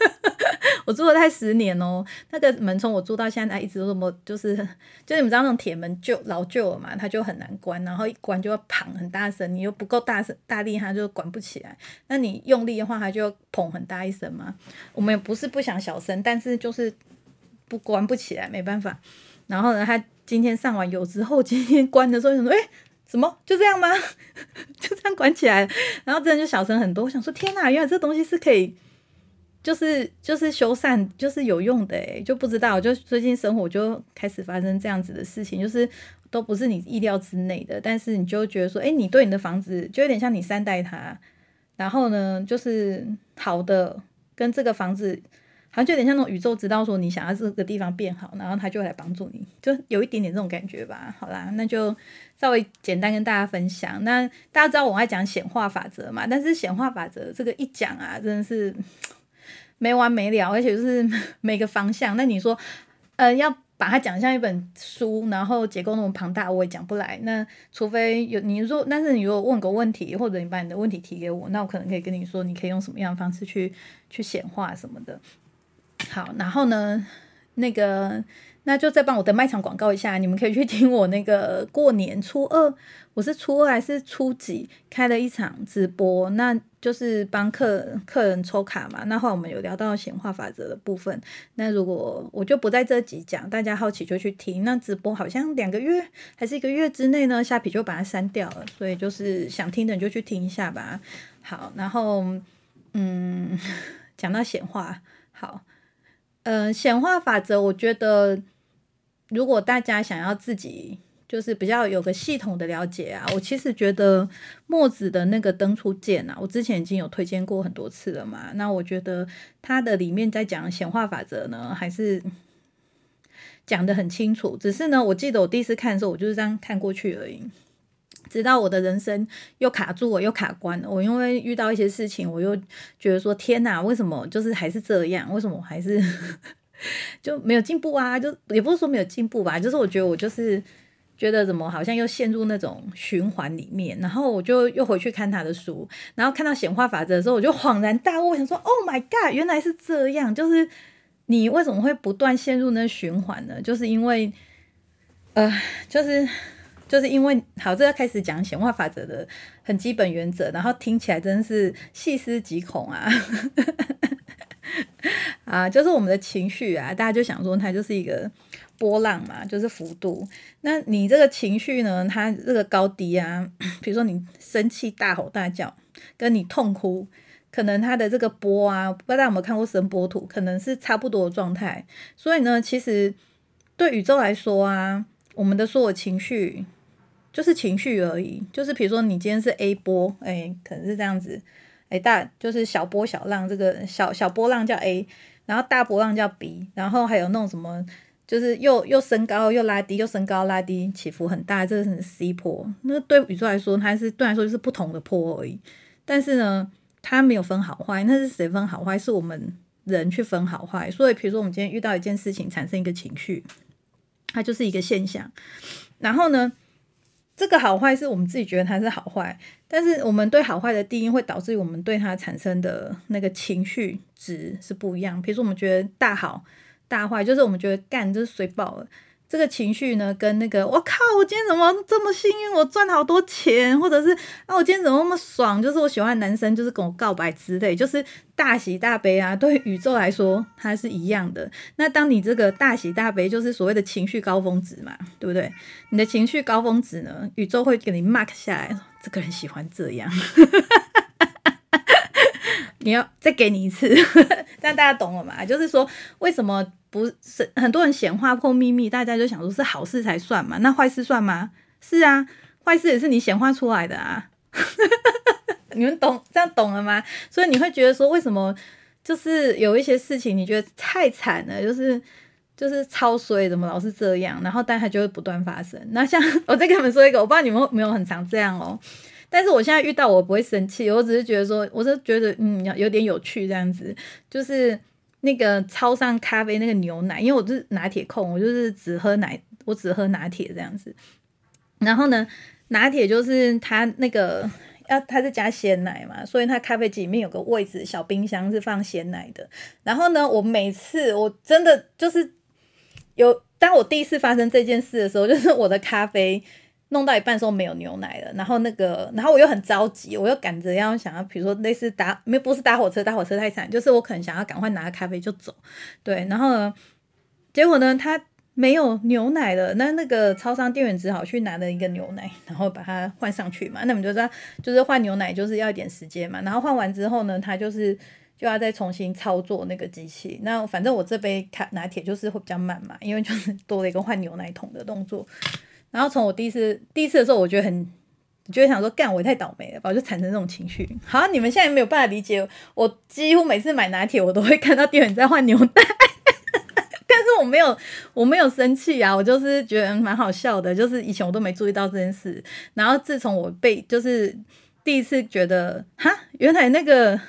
[laughs] [laughs] 我住了才十年哦。那个门从我住到现在一直都这么，就是就你们知道那种铁门旧老旧了嘛，它就很难关，然后一关就要砰很大声，你又不够大声大力，它就关不起来。那你用力的话，它就砰很大一声嘛。我们也不是不想小声，但是就是不关不起来，没办法。然后呢，他今天上完油之后，今天关的时候想说，哎，什么就这样吗？[laughs] 就这样关起来然后真的就小声很多。我想说，天哪，原来这东西是可以，就是就是修缮，就是有用的哎，就不知道。就最近生活就开始发生这样子的事情，就是都不是你意料之内的。但是你就觉得说，哎，你对你的房子就有点像你善待它。然后呢，就是好的跟这个房子。好像就有点像那种宇宙知道说你想要这个地方变好，然后他就会来帮助你，就有一点点这种感觉吧。好啦，那就稍微简单跟大家分享。那大家知道我爱讲显化法则嘛？但是显化法则这个一讲啊，真的是没完没了，而且就是 [laughs] 每个方向。那你说，呃，要把它讲像一本书，然后结构那么庞大，我也讲不来。那除非有你说，但是你如果问个问题，或者你把你的问题提给我，那我可能可以跟你说，你可以用什么样的方式去去显化什么的。好，然后呢，那个那就再帮我的卖场广告一下，你们可以去听我那个过年初二，我是初二还是初几开了一场直播，那就是帮客客人抽卡嘛。那后来我们有聊到显化法则的部分，那如果我就不在这集讲，大家好奇就去听。那直播好像两个月还是一个月之内呢，虾皮就把它删掉了，所以就是想听的你就去听一下吧。好，然后嗯，[laughs] 讲到显化，好。嗯，显化法则，我觉得如果大家想要自己就是比较有个系统的了解啊，我其实觉得墨子的那个登出键啊，我之前已经有推荐过很多次了嘛。那我觉得它的里面在讲显化法则呢，还是讲的很清楚。只是呢，我记得我第一次看的时候，我就是这样看过去而已。直到我的人生又卡住，我又卡关了。我因为遇到一些事情，我又觉得说：天哪，为什么就是还是这样？为什么还是 [laughs] 就没有进步啊？就也不是说没有进步吧，就是我觉得我就是觉得怎么好像又陷入那种循环里面。然后我就又回去看他的书，然后看到显化法则的时候，我就恍然大悟，想说：Oh my god，原来是这样！就是你为什么会不断陷入那循环呢？就是因为呃，就是。就是因为好，这要开始讲显化法则的很基本原则，然后听起来真是细思极恐啊！[laughs] 啊，就是我们的情绪啊，大家就想说它就是一个波浪嘛，就是幅度。那你这个情绪呢，它这个高低啊，[coughs] 比如说你生气大吼大叫，跟你痛哭，可能它的这个波啊，不知道大家有没有看过声波图，可能是差不多的状态。所以呢，其实对宇宙来说啊，我们的所有情绪。就是情绪而已，就是比如说你今天是 A 波，哎，可能是这样子，哎，大就是小波小浪，这个小小波浪叫 A，然后大波浪叫 B，然后还有那种什么，就是又又升高又拉低，又升高拉低，起伏很大，这是 C 波。那对宇宙来说，它是对来说就是不同的波而已。但是呢，它没有分好坏，那是谁分好坏？是我们人去分好坏。所以，比如说我们今天遇到一件事情，产生一个情绪，它就是一个现象。然后呢？这个好坏是我们自己觉得它是好坏，但是我们对好坏的定义会导致我们对它产生的那个情绪值是不一样。比如说，我们觉得大好大坏，就是我们觉得干就是水爆了。这个情绪呢，跟那个我靠，我今天怎么这么幸运，我赚好多钱，或者是啊，我今天怎么那么爽？就是我喜欢男生就是跟我告白之类，就是大喜大悲啊。对宇宙来说，它是一样的。那当你这个大喜大悲，就是所谓的情绪高峰值嘛，对不对？你的情绪高峰值呢，宇宙会给你 mark 下来，这个人喜欢这样。[laughs] 你要再给你一次，[laughs] 这样大家懂了吗？就是说为什么？不是很多人显化破秘密，大家就想说是好事才算嘛？那坏事算吗？是啊，坏事也是你显化出来的啊。[laughs] 你们懂这样懂了吗？所以你会觉得说，为什么就是有一些事情你觉得太惨了，就是就是超衰，怎么老是这样？然后但它就会不断发生。那像 [laughs] 我再跟你们说一个，我不知道你们没有很常这样哦。但是我现在遇到我不会生气，我只是觉得说，我是觉得嗯有点有趣这样子，就是。那个超上咖啡那个牛奶，因为我是拿铁控，我就是只喝奶，我只喝拿铁这样子。然后呢，拿铁就是它那个要它是加鲜奶嘛，所以它咖啡机里面有个位置小冰箱是放鲜奶的。然后呢，我每次我真的就是有，当我第一次发生这件事的时候，[laughs] 就是我的咖啡。弄到一半时候没有牛奶了，然后那个，然后我又很着急，我又赶着要想要，比如说类似搭没不是搭火车，搭火车太惨，就是我可能想要赶快拿个咖啡就走，对，然后呢，结果呢，他没有牛奶了，那那个超商店员只好去拿了一个牛奶，然后把它换上去嘛，那我们就知道，就是换牛奶就是要一点时间嘛，然后换完之后呢，他就是就要再重新操作那个机器，那反正我这杯咖拿铁就是会比较慢嘛，因为就是多了一个换牛奶桶的动作。然后从我第一次第一次的时候，我觉得很你就会想说，干我也太倒霉了吧，我就产生这种情绪。好，你们现在没有办法理解，我几乎每次买拿铁，我都会看到店员在换牛奶，[laughs] 但是我没有，我没有生气啊，我就是觉得蛮好笑的，就是以前我都没注意到这件事，然后自从我被就是第一次觉得，哈，原来那个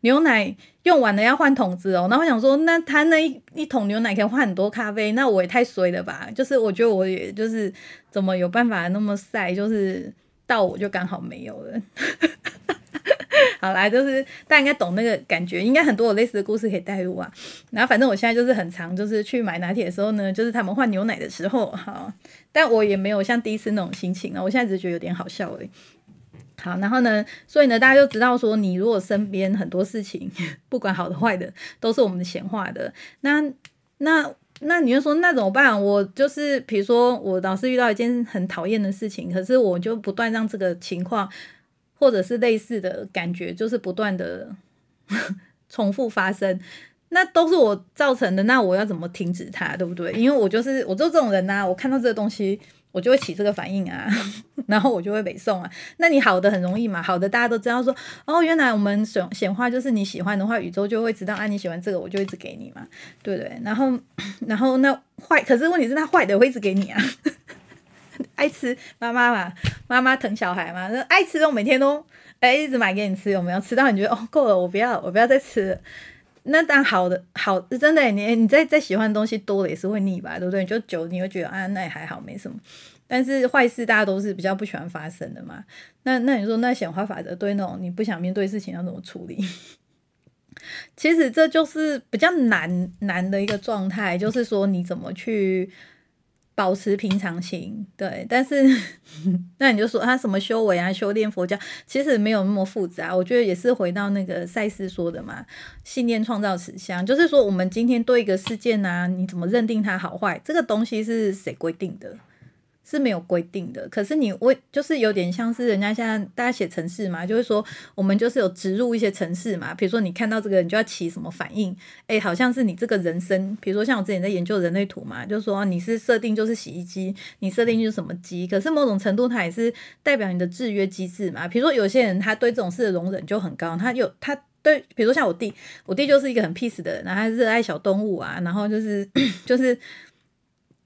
牛奶用完了要换桶子哦，然后我想说，那他那一一桶牛奶可以换很多咖啡，那我也太衰了吧，就是我觉得我也就是怎么有办法那么晒，就是。到我就刚好没有了，[laughs] 好啦，就是大家应该懂那个感觉，应该很多有类似的故事可以带入啊。然后反正我现在就是很常，就是去买拿铁的时候呢，就是他们换牛奶的时候，哈，但我也没有像第一次那种心情啊。我现在只是觉得有点好笑而已。好，然后呢，所以呢，大家就知道说，你如果身边很多事情，[laughs] 不管好的坏的，都是我们的闲话的，那那。那你就说那怎么办？我就是比如说我老是遇到一件很讨厌的事情，可是我就不断让这个情况或者是类似的感觉，就是不断的 [laughs] 重复发生，那都是我造成的。那我要怎么停止它，对不对？因为我就是我就这种人呐，我看到这个东西。我就会起这个反应啊，[laughs] 然后我就会北宋啊。那你好的很容易嘛，好的大家都知道说，哦，原来我们显显化就是你喜欢的话，宇宙就会知道啊，你喜欢这个，我就一直给你嘛，对不对？然后，[coughs] 然后那坏，可是问题是，那坏的会一直给你啊。[laughs] 爱吃妈妈嘛，妈妈疼小孩嘛，那爱吃都每天都哎一直买给你吃，有没有？吃到你觉得哦够了，我不要，我不要再吃了。那当好的好真的，你你在在喜欢的东西多了也是会腻吧，对不对？你就久你会觉得啊，那也还好，没什么。但是坏事大家都是比较不喜欢发生的嘛。那那你说那显化法则对那种你不想面对事情要怎么处理？其实这就是比较难难的一个状态，就是说你怎么去。保持平常心，对，但是 [laughs] 那你就说他什么修为啊，修炼佛教，其实没有那么复杂。我觉得也是回到那个赛斯说的嘛，信念创造实相，就是说我们今天对一个事件啊，你怎么认定它好坏，这个东西是谁规定的？是没有规定的，可是你为就是有点像是人家现在大家写程式嘛，就是说我们就是有植入一些程式嘛，比如说你看到这个，你就要起什么反应？哎，好像是你这个人生，比如说像我之前在研究人类图嘛，就是说你是设定就是洗衣机，你设定就是什么机，可是某种程度它也是代表你的制约机制嘛。比如说有些人他对这种事的容忍就很高，他有他对，比如说像我弟，我弟就是一个很 peace 的人，然后热爱小动物啊，然后就是 [coughs] 就是。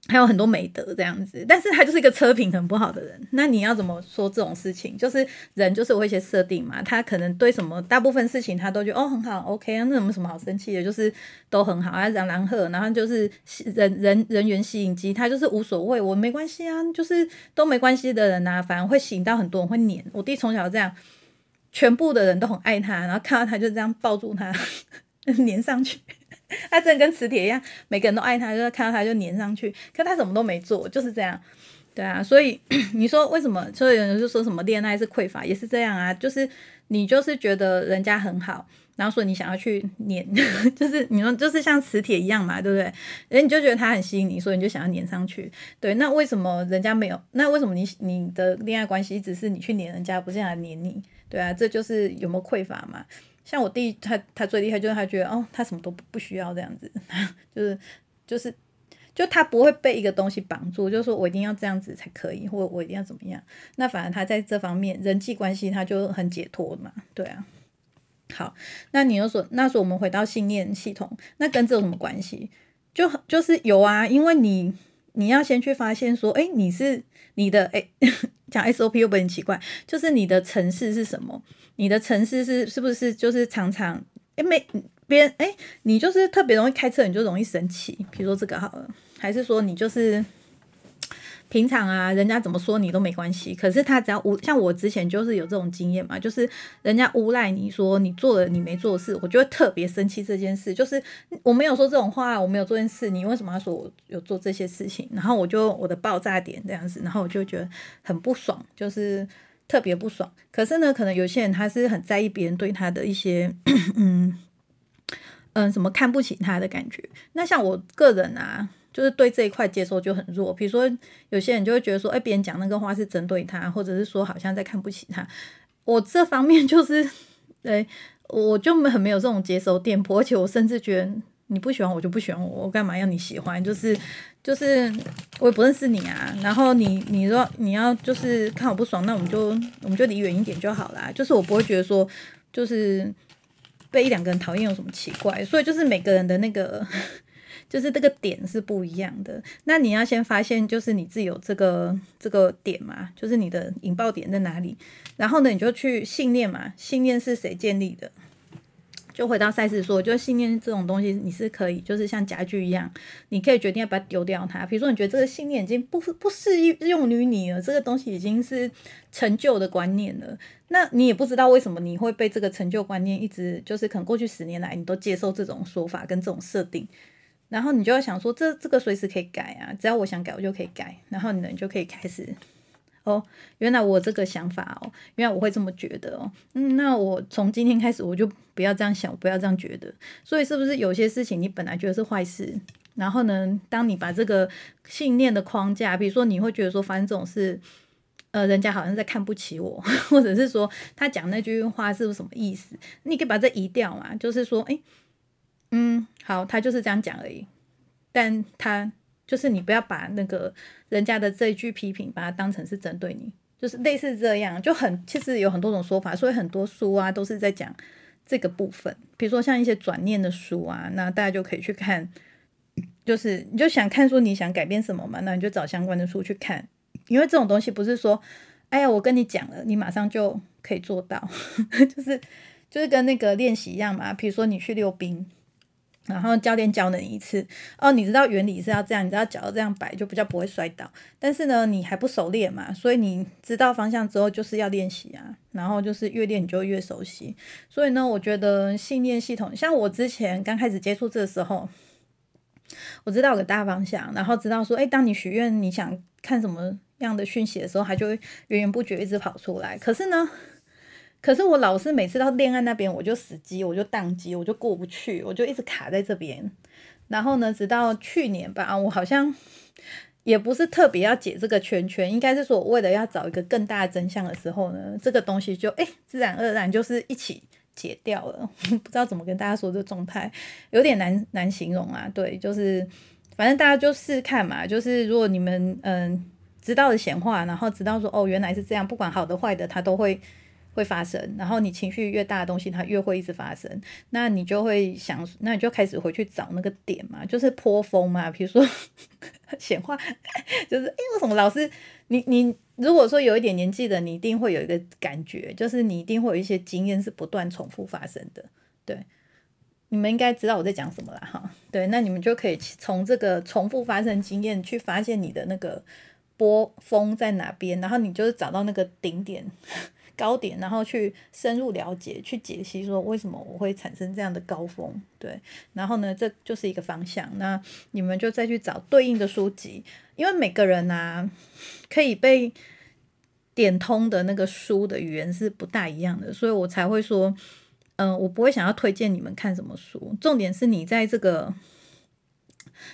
还有很多美德这样子，但是他就是一个车品很不好的人。那你要怎么说这种事情？就是人就是有一些设定嘛，他可能对什么大部分事情他都觉得哦很好，OK 啊，那有什么好生气的？就是都很好啊，然然后然后就是人人人员吸引机，他就是无所谓，我没关系啊，就是都没关系的人呐，反而会吸引到很多人会黏。我弟从小这样，全部的人都很爱他，然后看到他就这样抱住他，[laughs] 黏上去。[laughs] 他真的跟磁铁一样，每个人都爱他，就是看到他就粘上去。可他什么都没做，就是这样，对啊。所以 [clears throat] 你说为什么？所以有人就说什么恋爱是匮乏，也是这样啊。就是你就是觉得人家很好，然后说你想要去粘，[laughs] 就是你说就是像磁铁一样嘛，对不对？人你就觉得他很吸引你，所以你就想要粘上去。对，那为什么人家没有？那为什么你你的恋爱关系只是你去粘人家，不是来粘你？对啊，这就是有没有匮乏嘛？像我弟，他他最厉害就是他觉得哦，他什么都不不需要这样子，[laughs] 就是就是就他不会被一个东西绑住，就是说我一定要这样子才可以，或我一定要怎么样。那反而他在这方面人际关系他就很解脱嘛，对啊。好，那你又说，那说我们回到信念系统，那跟这有什么关系？就就是有啊，因为你你要先去发现说，哎，你是你的哎。[laughs] 讲 SOP 又不很奇怪，就是你的城市是什么？你的城市是是不是就是常常诶没别人诶，你就是特别容易开车，你就容易生气。比如说这个好了，还是说你就是。平常啊，人家怎么说你都没关系。可是他只要诬，像我之前就是有这种经验嘛，就是人家诬赖你说你做了你没做事，我就会特别生气这件事。就是我没有说这种话，我没有做件事，你为什么要说我有做这些事情？然后我就我的爆炸点这样子，然后我就觉得很不爽，就是特别不爽。可是呢，可能有些人他是很在意别人对他的一些 [clears throat] 嗯嗯什么看不起他的感觉。那像我个人啊。就是对这一块接受就很弱，比如说有些人就会觉得说，哎，别人讲那个话是针对他，或者是说好像在看不起他。我这方面就是，对，[laughs] 我就很没有这种接受电波，而且我甚至觉得你不喜欢我就不喜欢我，我干嘛要你喜欢？就是就是我也不认识你啊，然后你你说你要就是看我不爽，那我们就我们就离远一点就好啦。就是我不会觉得说就是被一两个人讨厌有什么奇怪，所以就是每个人的那个 [laughs] 就是这个点是不一样的。那你要先发现就是你自己有这个这个点嘛，就是你的引爆点在哪里，然后呢你就去信念嘛，信念是谁建立的？就回到赛事说，就信念这种东西，你是可以，就是像家具一样，你可以决定要不要丢掉它。比如说，你觉得这个信念已经不不适用于你了，这个东西已经是陈旧的观念了，那你也不知道为什么你会被这个陈旧观念一直就是可能过去十年来你都接受这种说法跟这种设定，然后你就要想说，这这个随时可以改啊，只要我想改，我就可以改，然后你呢就可以开始。哦，原来我这个想法哦，原来我会这么觉得哦，嗯，那我从今天开始我就不要这样想，不要这样觉得。所以是不是有些事情你本来觉得是坏事，然后呢，当你把这个信念的框架，比如说你会觉得说发生这种事，呃，人家好像在看不起我，[laughs] 或者是说他讲那句话是不是什么意思？你可以把这移掉嘛，就是说，哎，嗯，好，他就是这样讲而已，但他。就是你不要把那个人家的这一句批评，把它当成是针对你，就是类似这样，就很其实有很多种说法，所以很多书啊都是在讲这个部分。比如说像一些转念的书啊，那大家就可以去看，就是你就想看说你想改变什么嘛，那你就找相关的书去看，因为这种东西不是说，哎呀，我跟你讲了，你马上就可以做到，[laughs] 就是就是跟那个练习一样嘛，比如说你去溜冰。然后教练教了你一次哦，你知道原理是要这样，你知道脚这样摆就比较不会摔倒。但是呢，你还不熟练嘛，所以你知道方向之后就是要练习啊。然后就是越练你就越熟悉。所以呢，我觉得信念系统，像我之前刚开始接触这个时候，我知道个大方向，然后知道说，哎，当你许愿你想看什么样的讯息的时候，它就会源源不绝一直跑出来。可是呢。可是我老是每次到恋爱那边，我就死机，我就宕机，我就过不去，我就一直卡在这边。然后呢，直到去年吧，我好像也不是特别要解这个圈圈，应该是说我为了要找一个更大的真相的时候呢，这个东西就哎自然而然就是一起解掉了。[laughs] 不知道怎么跟大家说这状态，有点难难形容啊。对，就是反正大家就试看嘛，就是如果你们嗯知道的显化，然后知道说哦原来是这样，不管好的坏的，它都会。会发生，然后你情绪越大的东西，它越会一直发生。那你就会想，那你就开始回去找那个点嘛，就是坡峰嘛。比如说 [laughs] 显化，就是哎，为什么老师你你如果说有一点年纪的，你一定会有一个感觉，就是你一定会有一些经验是不断重复发生的。对，你们应该知道我在讲什么了哈。对，那你们就可以从这个重复发生经验去发现你的那个波峰在哪边，然后你就是找到那个顶点。高点，然后去深入了解，去解析说为什么我会产生这样的高峰，对，然后呢，这就是一个方向。那你们就再去找对应的书籍，因为每个人啊，可以被点通的那个书的语言是不大一样的，所以我才会说，嗯，我不会想要推荐你们看什么书，重点是你在这个。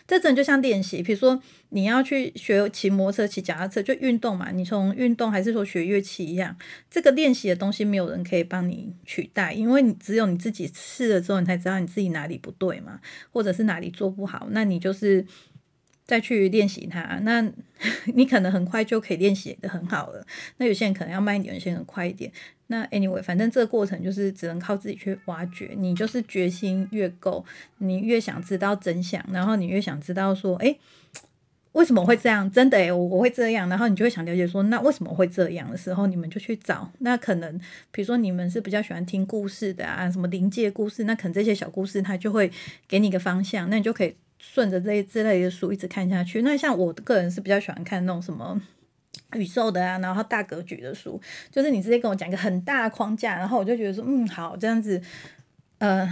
这真就像练习，比如说你要去学骑摩托车、骑脚踏车，就运动嘛。你从运动还是说学乐器一样，这个练习的东西没有人可以帮你取代，因为你只有你自己试了之后，你才知道你自己哪里不对嘛，或者是哪里做不好。那你就是再去练习它，那 [laughs] 你可能很快就可以练习的很好了。那有些人可能要慢一点，有些人快一点。那 anyway，反正这个过程就是只能靠自己去挖掘。你就是决心越够，你越想知道真相，然后你越想知道说，哎，为什么会这样？真的诶，我我会这样，然后你就会想了解说，那为什么会这样的时候，你们就去找。那可能比如说你们是比较喜欢听故事的啊，什么灵界故事，那可能这些小故事它就会给你一个方向，那你就可以顺着这之类的书一直看下去。那像我个人是比较喜欢看那种什么。宇宙的啊，然后大格局的书，就是你直接跟我讲一个很大的框架，然后我就觉得说，嗯，好，这样子，呃，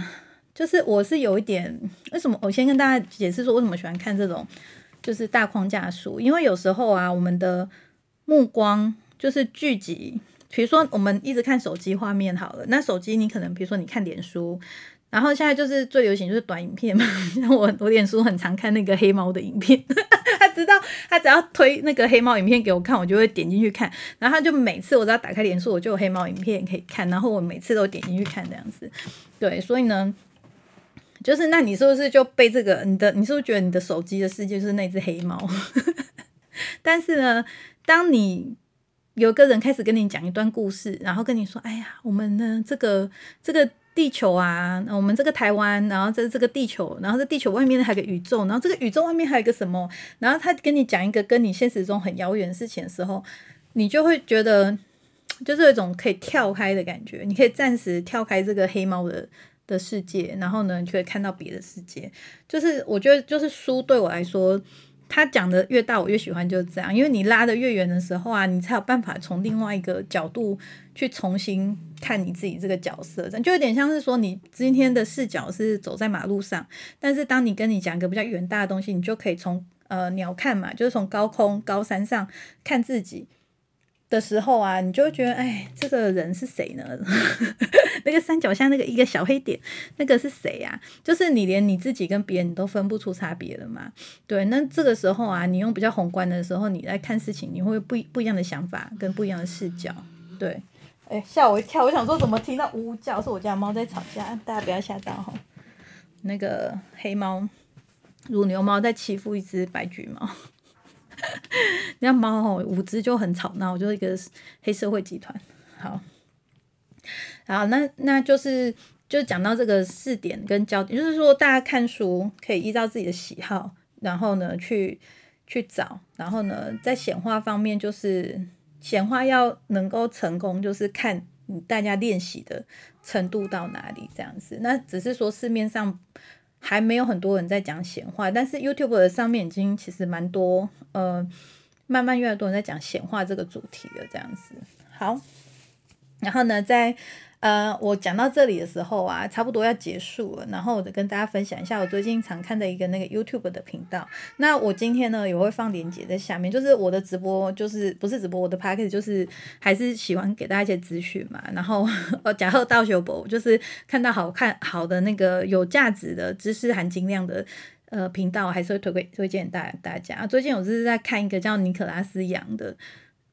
就是我是有一点，为什么？我先跟大家解释说，为什么喜欢看这种就是大框架书，因为有时候啊，我们的目光就是聚集，比如说我们一直看手机画面好了，那手机你可能比如说你看脸书。然后现在就是最流行就是短影片嘛，[laughs] 像我我脸书很常看那个黑猫的影片，[laughs] 他知道他只要推那个黑猫影片给我看，我就会点进去看。然后他就每次我只要打开脸书，我就有黑猫影片可以看，然后我每次都点进去看这样子。对，所以呢，就是那你是不是就被这个你的你是不是觉得你的手机的世界就是那只黑猫？[laughs] 但是呢，当你有个人开始跟你讲一段故事，然后跟你说：“哎呀，我们呢这个这个地球啊，我们这个台湾，然后这这个地球，然后这地球外面还有个宇宙，然后这个宇宙外面还有个什么？”然后他跟你讲一个跟你现实中很遥远的事情的时候，你就会觉得就是有一种可以跳开的感觉，你可以暂时跳开这个黑猫的的世界，然后呢，你可以看到别的世界。就是我觉得，就是书对我来说。他讲的越大，我越喜欢就是这样，因为你拉的越远的时候啊，你才有办法从另外一个角度去重新看你自己这个角色，就有点像是说你今天的视角是走在马路上，但是当你跟你讲一个比较远大的东西，你就可以从呃鸟看嘛，就是从高空高山上看自己。的时候啊，你就会觉得，哎，这个人是谁呢？[laughs] 那个山脚下那个一个小黑点，那个是谁呀？就是你连你自己跟别人都分不出差别了嘛？对，那这个时候啊，你用比较宏观的时候，你来看事情，你会不不一样的想法跟不一样的视角。对，哎，吓我一跳，我想说怎么听到呜呜叫，是我家猫在吵架，大家不要吓到哈。那个黑猫乳牛猫在欺负一只白橘猫。[laughs] 那猫哦，五只就很吵闹，就是一个黑社会集团。好，好，那那就是就讲到这个四点跟焦点，就是说大家看书可以依照自己的喜好，然后呢去去找，然后呢在显化方面，就是显化要能够成功，就是看大家练习的程度到哪里这样子。那只是说市面上。还没有很多人在讲显化，但是 YouTube 的上面已经其实蛮多，呃，慢慢越来越多人在讲显化这个主题了，这样子。好，然后呢，在。呃，我讲到这里的时候啊，差不多要结束了。然后我跟大家分享一下我最近常看的一个那个 YouTube 的频道。那我今天呢也会放链接在下面，就是我的直播，就是不是直播，我的 p a c k a g e 就是还是喜欢给大家一些资讯嘛。然后呃，假贺道修博，就是看到好看好的那个有价值的知识含金量的呃频道，还是会推给推荐大大家。最近我就是在看一个叫尼可拉斯杨的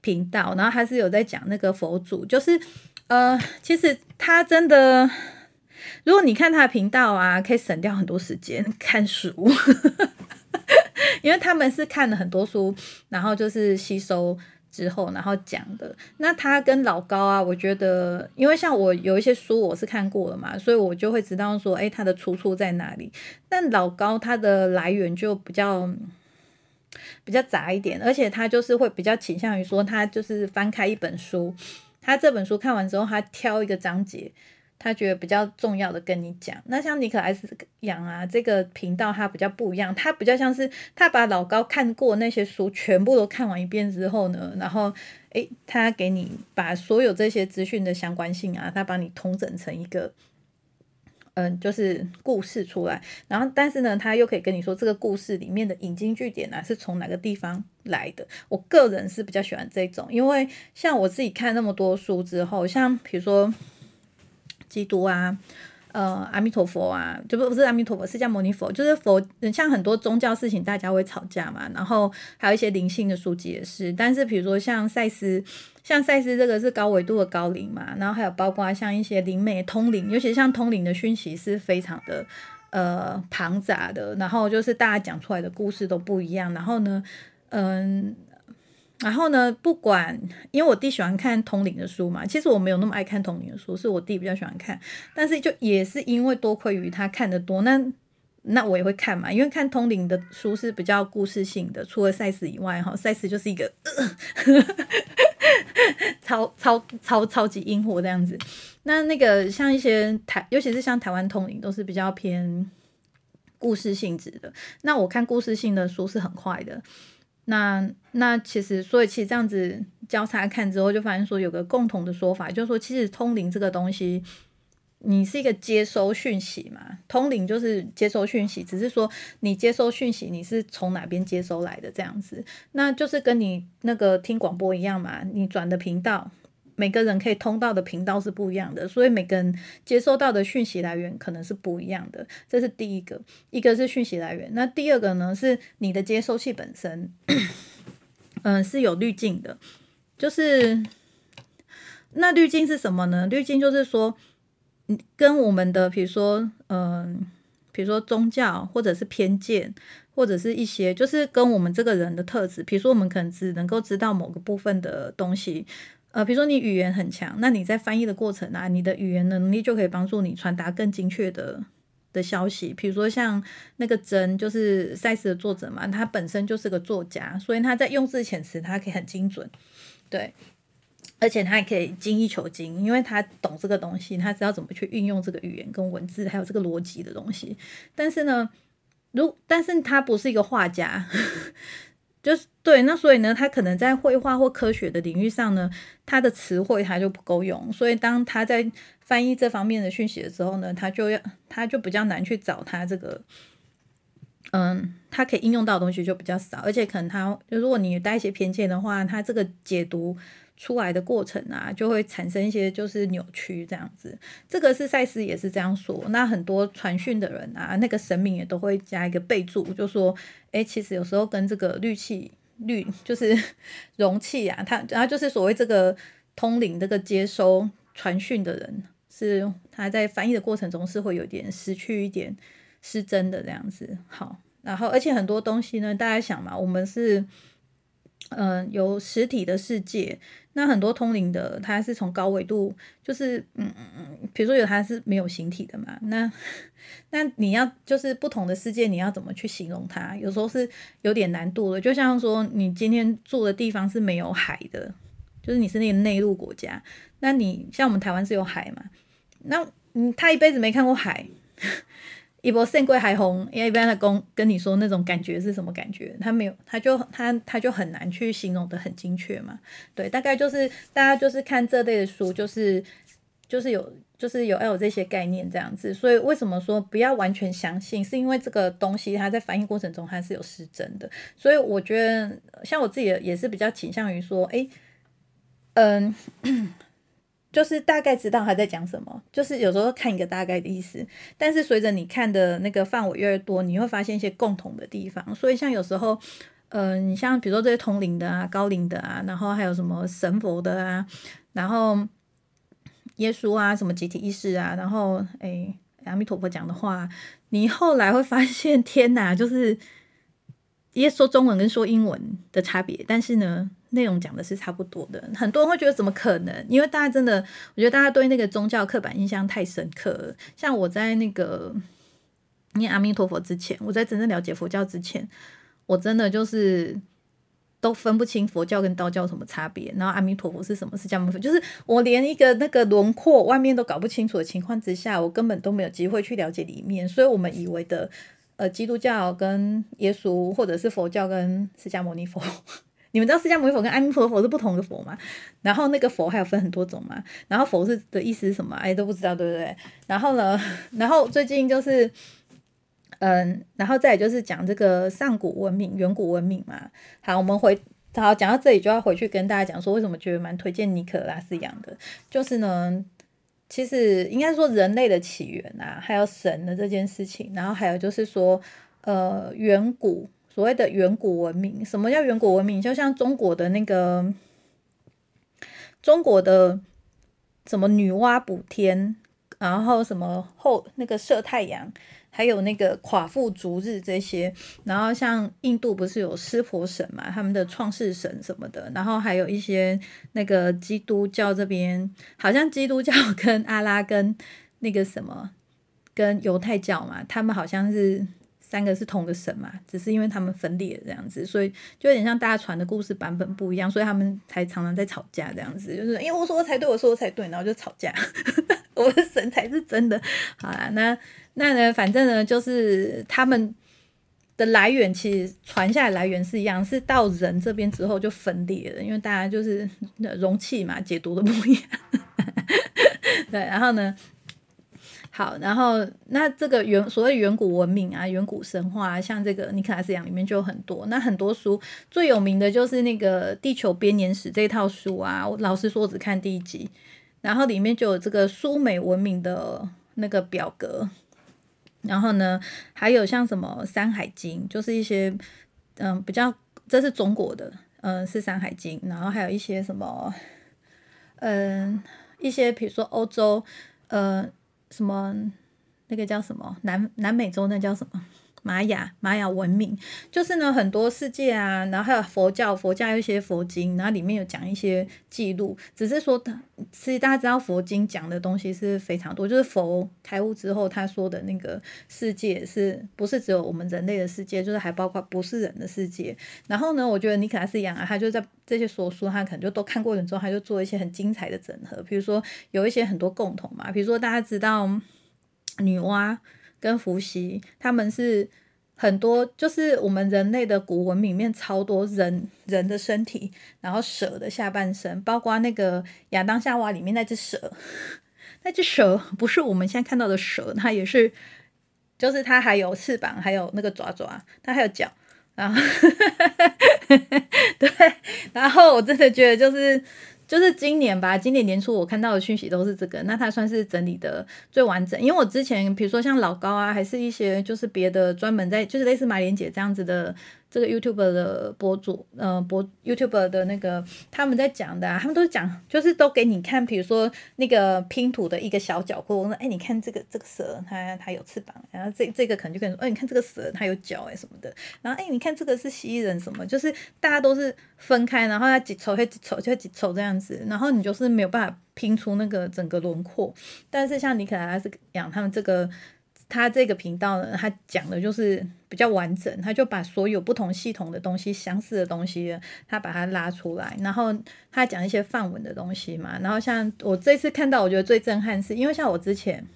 频道，然后他是有在讲那个佛祖，就是。呃，其实他真的，如果你看他的频道啊，可以省掉很多时间看书，[laughs] 因为他们是看了很多书，然后就是吸收之后，然后讲的。那他跟老高啊，我觉得，因为像我有一些书我是看过了嘛，所以我就会知道说，哎，他的出处在哪里。但老高他的来源就比较比较杂一点，而且他就是会比较倾向于说，他就是翻开一本书。他这本书看完之后，他挑一个章节，他觉得比较重要的跟你讲。那像尼可莱斯养啊这个频道，他比较不一样，他比较像是他把老高看过那些书全部都看完一遍之后呢，然后诶，他给你把所有这些资讯的相关性啊，他帮你统整成一个。嗯，就是故事出来，然后但是呢，他又可以跟你说这个故事里面的引经据典啊，是从哪个地方来的。我个人是比较喜欢这种，因为像我自己看那么多书之后，像比如说基督啊。呃，阿弥陀佛啊，就不不是阿弥陀佛，释迦牟尼佛，就是佛。像很多宗教事情，大家会吵架嘛。然后还有一些灵性的书籍也是。但是比如说像赛斯，像赛斯这个是高维度的高灵嘛。然后还有包括像一些灵媒通灵，尤其像通灵的讯息是非常的呃庞杂的。然后就是大家讲出来的故事都不一样。然后呢，嗯。然后呢，不管，因为我弟喜欢看通灵的书嘛，其实我没有那么爱看通灵的书，是我弟比较喜欢看。但是就也是因为多亏于他看的多，那那我也会看嘛，因为看通灵的书是比较故事性的。除了赛斯以外，哈，赛斯就是一个呃 [laughs] 超超超超级阴火这样子。那那个像一些台，尤其是像台湾通灵，都是比较偏故事性质的。那我看故事性的书是很快的。那那其实，所以其实这样子交叉看之后，就发现说有个共同的说法，就是说其实通灵这个东西，你是一个接收讯息嘛，通灵就是接收讯息，只是说你接收讯息你是从哪边接收来的这样子，那就是跟你那个听广播一样嘛，你转的频道。每个人可以通到的频道是不一样的，所以每个人接收到的讯息来源可能是不一样的。这是第一个，一个是讯息来源。那第二个呢，是你的接收器本身，嗯，[clears throat] 是有滤镜的。就是那滤镜是什么呢？滤镜就是说，跟我们的比如说，嗯，比如说宗教或者是偏见，或者是一些就是跟我们这个人的特质，比如说我们可能只能够知道某个部分的东西。呃，比如说你语言很强，那你在翻译的过程啊，你的语言能力就可以帮助你传达更精确的的消息。比如说像那个真，就是赛斯的作者嘛，他本身就是个作家，所以他在用字遣词，他可以很精准，对，而且他还可以精益求精，因为他懂这个东西，他知道怎么去运用这个语言跟文字，还有这个逻辑的东西。但是呢，如但是他不是一个画家。[laughs] 就是对，那所以呢，他可能在绘画或科学的领域上呢，他的词汇他就不够用，所以当他在翻译这方面的讯息的时候呢，他就要他就比较难去找他这个，嗯，他可以应用到的东西就比较少，而且可能他就如果你带一些偏见的话，他这个解读。出来的过程啊，就会产生一些就是扭曲这样子。这个是赛斯也是这样说。那很多传讯的人啊，那个神明也都会加一个备注，就说：哎，其实有时候跟这个氯气氯就是 [laughs] 容器啊，它然后就是所谓这个通灵这个接收传讯的人，是他在翻译的过程中是会有点失去一点失真的这样子。好，然后而且很多东西呢，大家想嘛，我们是。嗯，有实体的世界，那很多通灵的，它是从高纬度，就是嗯嗯嗯，比如说有它是没有形体的嘛，那 [laughs] 那你要就是不同的世界，你要怎么去形容它？有时候是有点难度的。就像说，你今天住的地方是没有海的，就是你是那个内陆国家，那你像我们台湾是有海嘛？那嗯，他一辈子没看过海。一波胜过海红，因为一般他跟跟你说那种感觉是什么感觉，他没有，他就他他就很难去形容的很精确嘛。对，大概就是大家就是看这类的书，就是就是有就是有要有这些概念这样子。所以为什么说不要完全相信，是因为这个东西它在翻译过程中它是有失真的。所以我觉得像我自己也是比较倾向于说，哎，嗯。就是大概知道他在讲什么，就是有时候看一个大概的意思，但是随着你看的那个范围越多，你会发现一些共同的地方。所以像有时候，嗯，你像比如说这些通灵的啊、高龄的啊，然后还有什么神佛的啊，然后耶稣啊、什么集体意识啊，然后哎阿弥陀佛讲的话，你后来会发现，[laughs] 天哪，就是耶说中文跟说英文的差别，但是呢。内容讲的是差不多的，很多人会觉得怎么可能？因为大家真的，我觉得大家对那个宗教刻板印象太深刻了。像我在那个念阿弥陀佛之前，我在真正了解佛教之前，我真的就是都分不清佛教跟道教什么差别。然后阿弥陀佛是什么？是迦摩佛，就是我连一个那个轮廓外面都搞不清楚的情况之下，我根本都没有机会去了解里面。所以我们以为的呃基督教跟耶稣，或者是佛教跟释迦牟尼佛。你们知道释迦牟尼佛跟阿弥陀佛是不同的佛吗？然后那个佛还有分很多种嘛？然后佛是的意思是什么？哎，都不知道，对不对？然后呢？[laughs] 然后最近就是，嗯，然后再就是讲这个上古文明、远古文明嘛。好，我们回好讲到这里，就要回去跟大家讲说，为什么觉得蛮推荐尼可拉斯养的？就是呢，其实应该说人类的起源啊，还有神的这件事情，然后还有就是说，呃，远古。所谓的远古文明，什么叫远古文明？就像中国的那个中国的什么女娲补天，然后什么后那个射太阳，还有那个夸父逐日这些，然后像印度不是有湿婆神嘛，他们的创世神什么的，然后还有一些那个基督教这边，好像基督教跟阿拉跟那个什么跟犹太教嘛，他们好像是。三个是同个神嘛，只是因为他们分裂这样子，所以就有点像大家传的故事版本不一样，所以他们才常常在吵架这样子，就是因为我说才对，我说才对，然后就吵架。[laughs] 我的神才是真的，好啦，那那呢，反正呢，就是他们的来源其实传下来来源是一样，是到人这边之后就分裂了，因为大家就是 [laughs] 容器嘛，解读的不一样。[laughs] 对，然后呢？好，然后那这个远所谓远古文明啊，远古神话，像这个尼克斯养里面就有很多。那很多书最有名的就是那个《地球编年史》这套书啊。我老实说，只看第一集，然后里面就有这个苏美文明的那个表格。然后呢，还有像什么《山海经》，就是一些嗯比较，这是中国的，嗯是《山海经》。然后还有一些什么，嗯一些比如说欧洲，呃。什么那个叫什么南南美洲那叫什么？玛雅玛雅文明就是呢，很多世界啊，然后还有佛教，佛教有一些佛经，然后里面有讲一些记录。只是说，其实大家知道佛经讲的东西是非常多，就是佛开悟之后他说的那个世界是不是只有我们人类的世界，就是还包括不是人的世界。然后呢，我觉得尼可拉斯杨啊，他就在这些说书，他可能就都看过了之后，他就做一些很精彩的整合。比如说有一些很多共同嘛，比如说大家知道女娲。跟伏羲，他们是很多，就是我们人类的古文明里面超多人人的身体，然后蛇的下半身，包括那个亚当夏娃里面那只蛇，[laughs] 那只蛇不是我们现在看到的蛇，它也是，就是它还有翅膀，还有那个爪爪，它还有脚，然后 [laughs] 对，然后我真的觉得就是。就是今年吧，今年年初我看到的讯息都是这个，那它算是整理的最完整。因为我之前比如说像老高啊，还是一些就是别的专门在就是类似马莲姐这样子的。这个 YouTube 的博主，呃，博 YouTube 的那个他们在讲的，啊他们都是讲，就是都给你看，比如说那个拼图的一个小角落，我说，哎，你看这个这个蛇，它它有翅膀，然后这这个可能就跟你说，哎，你看这个蛇，它有脚，哎什么的，然后哎，你看这个是蜥蜴人什么，就是大家都是分开，然后它几丑会几抽就几抽这样子，然后你就是没有办法拼出那个整个轮廓，但是像你可能还是养他们这个。他这个频道呢，他讲的就是比较完整，他就把所有不同系统的东西、相似的东西，他把它拉出来，然后他讲一些范文的东西嘛。然后像我这次看到，我觉得最震撼是，因为像我之前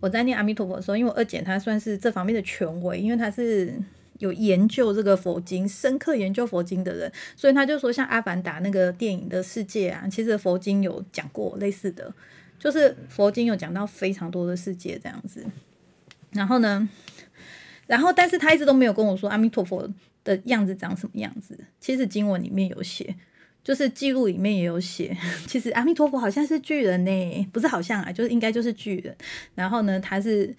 我在念阿弥陀佛的时候，因为我二姐她算是这方面的权威，因为她是有研究这个佛经、深刻研究佛经的人，所以他就说，像《阿凡达》那个电影的世界啊，其实佛经有讲过类似的。就是佛经有讲到非常多的世界这样子，然后呢，然后但是他一直都没有跟我说阿弥陀佛的样子长什么样子。其实经文里面有写，就是记录里面也有写。[laughs] 其实阿弥陀佛好像是巨人呢，不是好像啊，就是应该就是巨人。然后呢，他是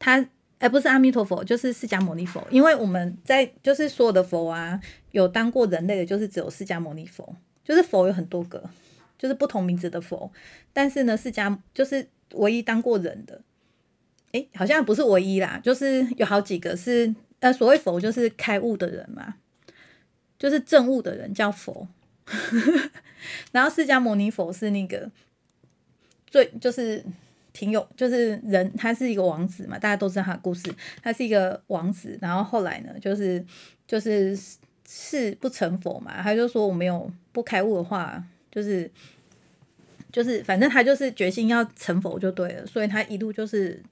他哎，不是阿弥陀佛，就是释迦牟尼佛。因为我们在就是所有的佛啊，有当过人类的，就是只有释迦牟尼佛，就是佛有很多个。就是不同名字的佛，但是呢，释迦就是唯一当过人的，诶，好像不是唯一啦，就是有好几个是，呃，所谓佛就是开悟的人嘛，就是证悟的人叫佛，[laughs] 然后释迦牟尼佛是那个最就是挺有，就是人他是一个王子嘛，大家都知道他的故事，他是一个王子，然后后来呢，就是就是是不成佛嘛，他就说我没有不开悟的话，就是。就是，反正他就是决心要成佛就对了，所以他一路就是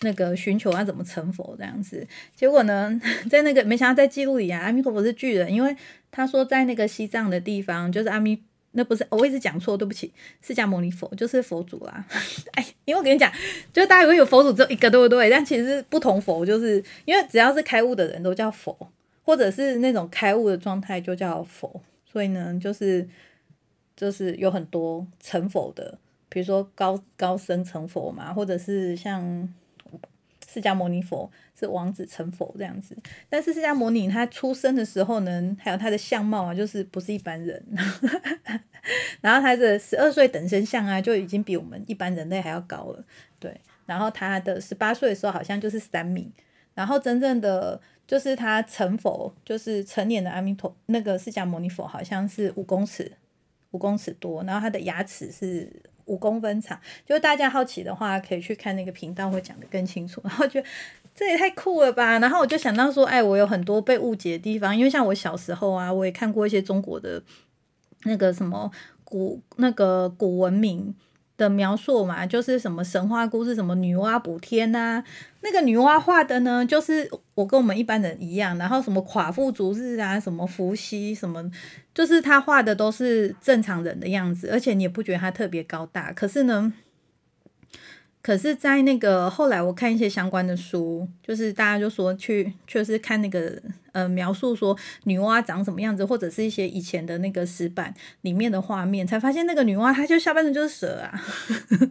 那个寻求要怎么成佛这样子。结果呢，[laughs] 在那个没想到在记录里啊，阿弥陀佛是巨人，因为他说在那个西藏的地方，就是阿弥那不是我一直讲错，对不起，释迦牟尼佛就是佛祖啦。[laughs] 哎，因为我跟你讲，就大家以为有佛祖只有一个，对不对？但其实不同佛，就是因为只要是开悟的人都叫佛，或者是那种开悟的状态就叫佛，所以呢，就是。就是有很多成佛的，比如说高高僧成佛嘛，或者是像释迦牟尼佛是王子成佛这样子。但是释迦牟尼他出生的时候呢，还有他的相貌啊，就是不是一般人。[laughs] 然后他的十二岁等身像啊，就已经比我们一般人类还要高了。对，然后他的十八岁的时候好像就是三米，然后真正的就是他成佛，就是成年的阿弥陀那个释迦牟尼佛好像是五公尺。五公尺多，然后它的牙齿是五公分长。就大家好奇的话，可以去看那个频道，会讲的更清楚。然后觉得这也太酷了吧！然后我就想到说，哎，我有很多被误解的地方，因为像我小时候啊，我也看过一些中国的那个什么古那个古文明。的描述嘛，就是什么神话故事，什么女娲补天呐，那个女娲画的呢，就是我跟我们一般人一样，然后什么夸父逐日啊，什么伏羲什么，就是他画的都是正常人的样子，而且你也不觉得他特别高大，可是呢。可是，在那个后来，我看一些相关的书，就是大家就说去，确实看那个呃描述说女娲长什么样子，或者是一些以前的那个石板里面的画面，才发现那个女娲她就下半身就是蛇啊，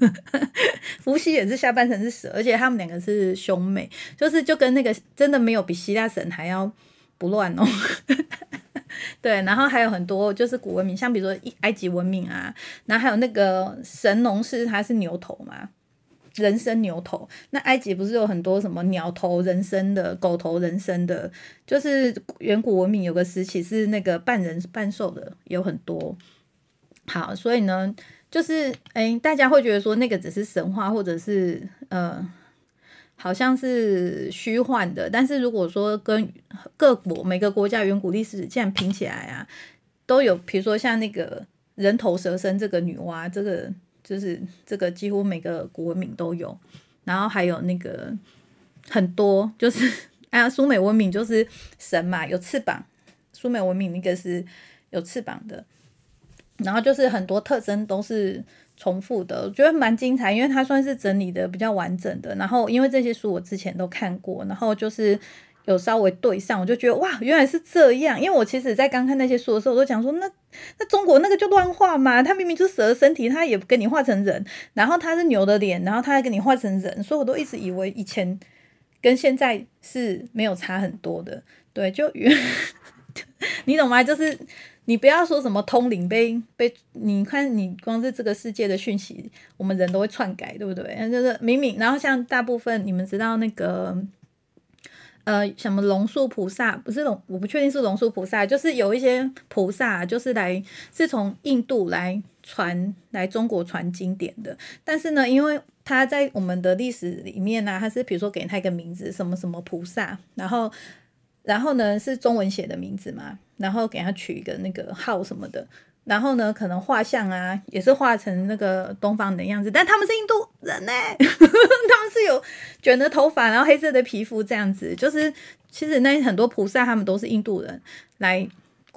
[laughs] 伏羲也是下半身是蛇，而且他们两个是兄妹，就是就跟那个真的没有比希腊神还要不乱哦。[laughs] 对，然后还有很多就是古文明，像比如说埃及文明啊，然后还有那个神农氏他是牛头嘛。人身牛头。那埃及不是有很多什么鸟头人身的、狗头人身的？就是远古文明有个时期是那个半人半兽的，有很多。好，所以呢，就是哎，大家会觉得说那个只是神话，或者是呃，好像是虚幻的。但是如果说跟各国每个国家远古历史这样拼起来啊，都有，比如说像那个人头蛇身这个女娲，这个就是这个几乎每个古文明都有。然后还有那个很多，就是哎呀，苏美文明就是神嘛，有翅膀。苏美文明那个是有翅膀的。然后就是很多特征都是重复的，我觉得蛮精彩，因为它算是整理的比较完整的。然后因为这些书我之前都看过，然后就是有稍微对上，我就觉得哇，原来是这样。因为我其实，在刚看那些书的时候，我都讲说，那那中国那个就乱画嘛，他明明就是蛇身体，他也跟你画成人，然后他是牛的脸，然后他还给你画成人，所以我都一直以为以前跟现在是没有差很多的。对，就 [laughs] 你懂吗？就是。你不要说什么通灵被被，你看你光是这个世界的讯息，我们人都会篡改，对不对？就是明明，然后像大部分你们知道那个，呃，什么龙树菩萨，不是龙，我不确定是龙树菩萨，就是有一些菩萨就是来是从印度来传来中国传经典的，但是呢，因为他在我们的历史里面呢，他是比如说给他一个名字，什么什么菩萨，然后。然后呢，是中文写的名字嘛？然后给他取一个那个号什么的。然后呢，可能画像啊，也是画成那个东方的样子。但他们是印度人呢，[laughs] 他们是有卷的头发，然后黑色的皮肤这样子。就是其实那很多菩萨他们都是印度人来。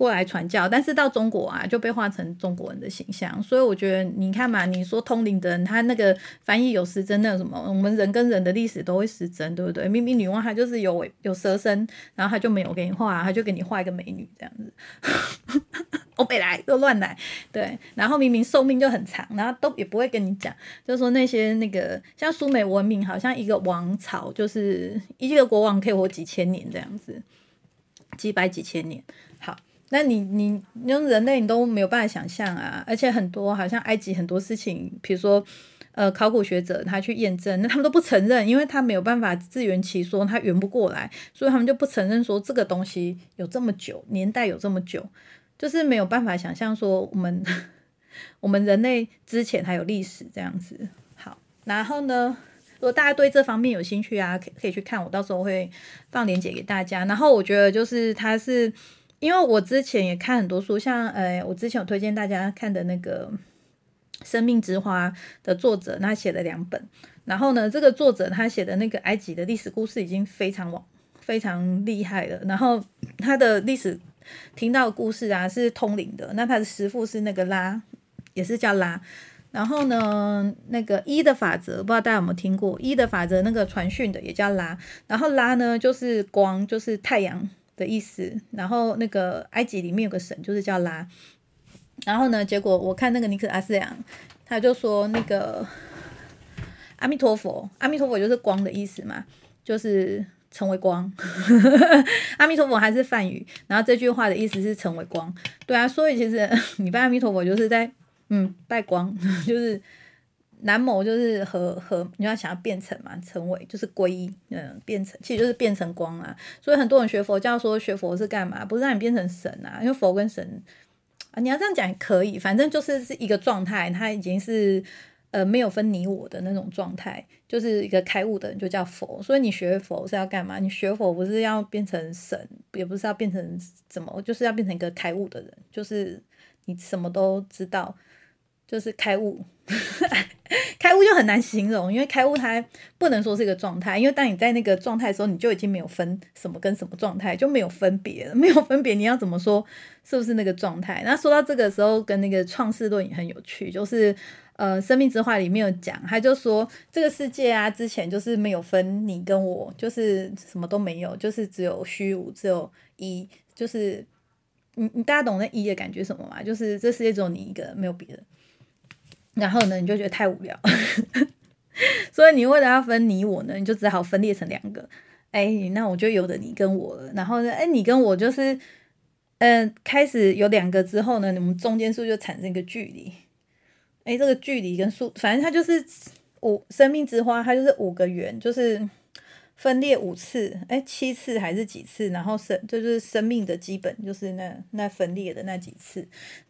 过来传教，但是到中国啊就被画成中国人的形象，所以我觉得你看嘛，你说通灵的人他那个翻译有失真，那什么，我们人跟人的历史都会失真，对不对？明明女娲她就是有有蛇身，然后她就没有给你画，她就给你画一个美女这样子，[laughs] 我本来都乱来，对，然后明明寿命就很长，然后都也不会跟你讲，就说那些那个像苏美文明，好像一个王朝就是一个国王可以活几千年这样子，几百几千年，好。那你你用人类你都没有办法想象啊，而且很多好像埃及很多事情，比如说呃考古学者他去验证，那他们都不承认，因为他没有办法自圆其说，他圆不过来，所以他们就不承认说这个东西有这么久年代有这么久，就是没有办法想象说我们 [laughs] 我们人类之前还有历史这样子。好，然后呢，如果大家对这方面有兴趣啊，可可以去看，我到时候会放链接给大家。然后我觉得就是它是。因为我之前也看很多书，像呃，我之前有推荐大家看的那个《生命之花》的作者，他写了两本。然后呢，这个作者他写的那个埃及的历史故事已经非常往非常厉害了。然后他的历史听到故事啊是通灵的。那他的师傅是那个拉，也是叫拉。然后呢，那个一的法则，不知道大家有没有听过？一的法则那个传讯的也叫拉。然后拉呢就是光，就是太阳。的意思，然后那个埃及里面有个神，就是叫拉。然后呢，结果我看那个尼克阿斯扬，他就说那个阿弥陀佛，阿弥陀佛就是光的意思嘛，就是成为光。[laughs] 阿弥陀佛还是梵语，然后这句话的意思是成为光。对啊，所以其实 [laughs] 你拜阿弥陀佛就是在嗯拜光，[laughs] 就是。南某就是和和你要想要变成嘛，成为就是皈依，嗯，变成其实就是变成光啊。所以很多人学佛教说学佛是干嘛？不是让你变成神啊，因为佛跟神啊，你要这样讲也可以，反正就是是一个状态，它已经是呃没有分你我的那种状态，就是一个开悟的人就叫佛。所以你学佛是要干嘛？你学佛不是要变成神，也不是要变成怎么，就是要变成一个开悟的人，就是你什么都知道。就是开悟，开悟就很难形容，因为开悟它不能说是一个状态，因为当你在那个状态的时候，你就已经没有分什么跟什么状态，就没有分别了，没有分别，你要怎么说是不是那个状态？那说到这个时候，跟那个创世论也很有趣，就是呃，生命之话里面有讲，他就说这个世界啊，之前就是没有分你跟我，就是什么都没有，就是只有虚无，只有一，就是你你大家懂那一的感觉什么吗？就是这世界只有你一个，没有别人。然后呢，你就觉得太无聊，[laughs] 所以你为了要分你我呢，你就只好分裂成两个。哎，那我就有的你跟我了。然后呢，哎，你跟我就是，嗯，开始有两个之后呢，你们中间是不是就产生一个距离？哎，这个距离跟数，反正它就是五生命之花，它就是五个圆，就是分裂五次，哎，七次还是几次？然后生就是生命的基本，就是那那分裂的那几次。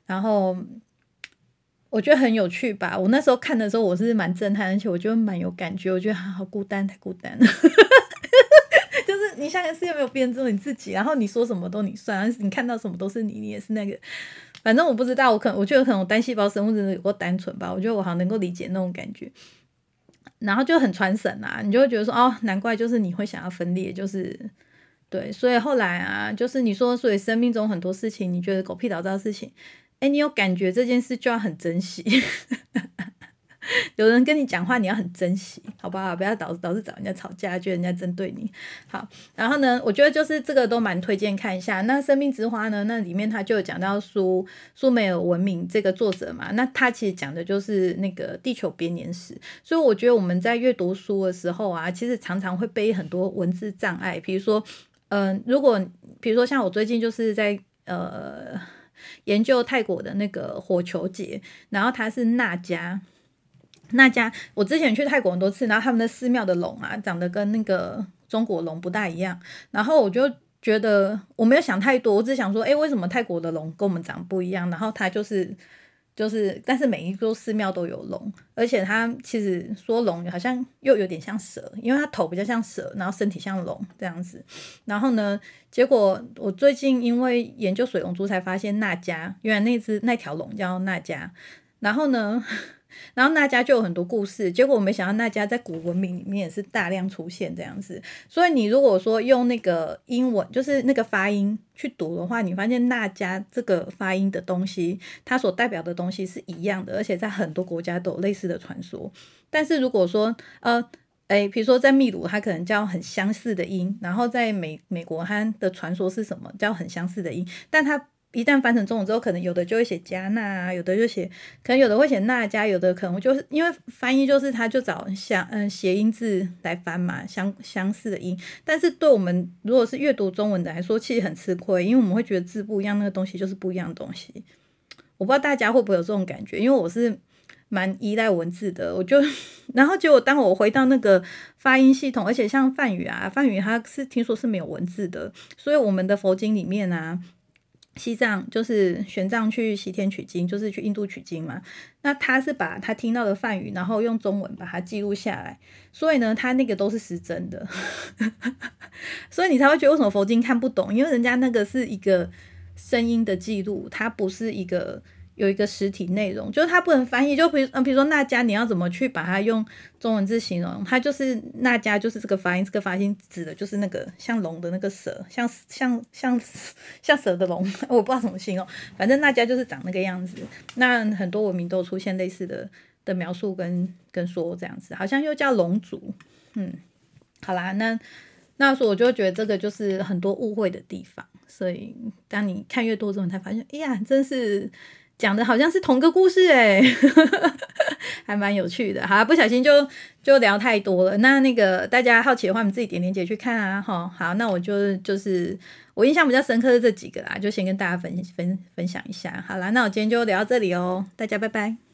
然后我觉得很有趣吧。我那时候看的时候，我是蛮震撼，而且我觉得蛮有感觉。我觉得好孤单，太孤单了。[laughs] 就是你下个世界没有变，只有你自己。然后你说什么都你算，你看到什么都是你，你也是那个。反正我不知道，我可能我觉得可能我单细胞生物真的有够单纯吧。我觉得我好像能够理解那种感觉，然后就很传神啊。你就会觉得说，哦，难怪就是你会想要分裂，就是对。所以后来啊，就是你说，所以生命中很多事情，你觉得狗屁倒灶的事情，哎，你有感觉这件事就要很珍惜。[laughs] 有人跟你讲话，你要很珍惜，好不好？不要导致导致找人家吵架，觉得人家针对你。好，然后呢，我觉得就是这个都蛮推荐看一下。那《生命之花》呢，那里面他就有讲到苏苏美尔文明这个作者嘛，那他其实讲的就是那个地球编年史。所以我觉得我们在阅读书的时候啊，其实常常会背很多文字障碍。比如说，嗯，如果比如说像我最近就是在呃研究泰国的那个火球节，然后他是那家。那家我之前去泰国很多次，然后他们的寺庙的龙啊，长得跟那个中国龙不大一样。然后我就觉得我没有想太多，我只想说，哎，为什么泰国的龙跟我们长不一样？然后他就是就是，但是每一座寺庙都有龙，而且它其实说龙好像又有点像蛇，因为它头比较像蛇，然后身体像龙这样子。然后呢，结果我最近因为研究水龙珠才发现，那家原来那只那条龙叫那家。然后呢？然后那家就有很多故事，结果我没想到那家在古文明里面也是大量出现这样子。所以你如果说用那个英文，就是那个发音去读的话，你发现那家这个发音的东西，它所代表的东西是一样的，而且在很多国家都有类似的传说。但是如果说呃，诶，比如说在秘鲁，它可能叫很相似的音，然后在美美国它的传说是什么叫很相似的音，但它。一旦翻成中文之后，可能有的就会写加纳啊，有的就写，可能有的会写那加，有的可能就是因为翻译就是他就找相嗯谐音字来翻嘛，相相似的音。但是对我们如果是阅读中文的来说，其实很吃亏，因为我们会觉得字不一样，那个东西就是不一样的东西。我不知道大家会不会有这种感觉，因为我是蛮依赖文字的，我就 [laughs] 然后结果当我回到那个发音系统，而且像梵语啊，梵语它是听说是没有文字的，所以我们的佛经里面啊。西藏就是玄奘去西天取经，就是去印度取经嘛。那他是把他听到的梵语，然后用中文把它记录下来，所以呢，他那个都是失真的。[laughs] 所以你才会觉得为什么佛经看不懂，因为人家那个是一个声音的记录，它不是一个。有一个实体内容，就是它不能翻译。就比如，嗯，比如说那家，你要怎么去把它用中文字形容？它就是那家，就是这个发音，这个发音指的就是那个像龙的那个蛇，像像像像蛇的龙，[laughs] 我不知道怎么形容。反正那家就是长那个样子。那很多文明都出现类似的的描述跟跟说这样子，好像又叫龙族。嗯，好啦，那那时候我就觉得这个就是很多误会的地方。所以当你看越多之后，才发现，哎呀，真是。讲的好像是同个故事哎，[laughs] 还蛮有趣的。好，不小心就就聊太多了。那那个大家好奇的话，你们自己点点解去看啊。哈，好，那我就就是我印象比较深刻的这几个啦，就先跟大家分分分享一下。好啦，那我今天就聊到这里哦，大家拜拜。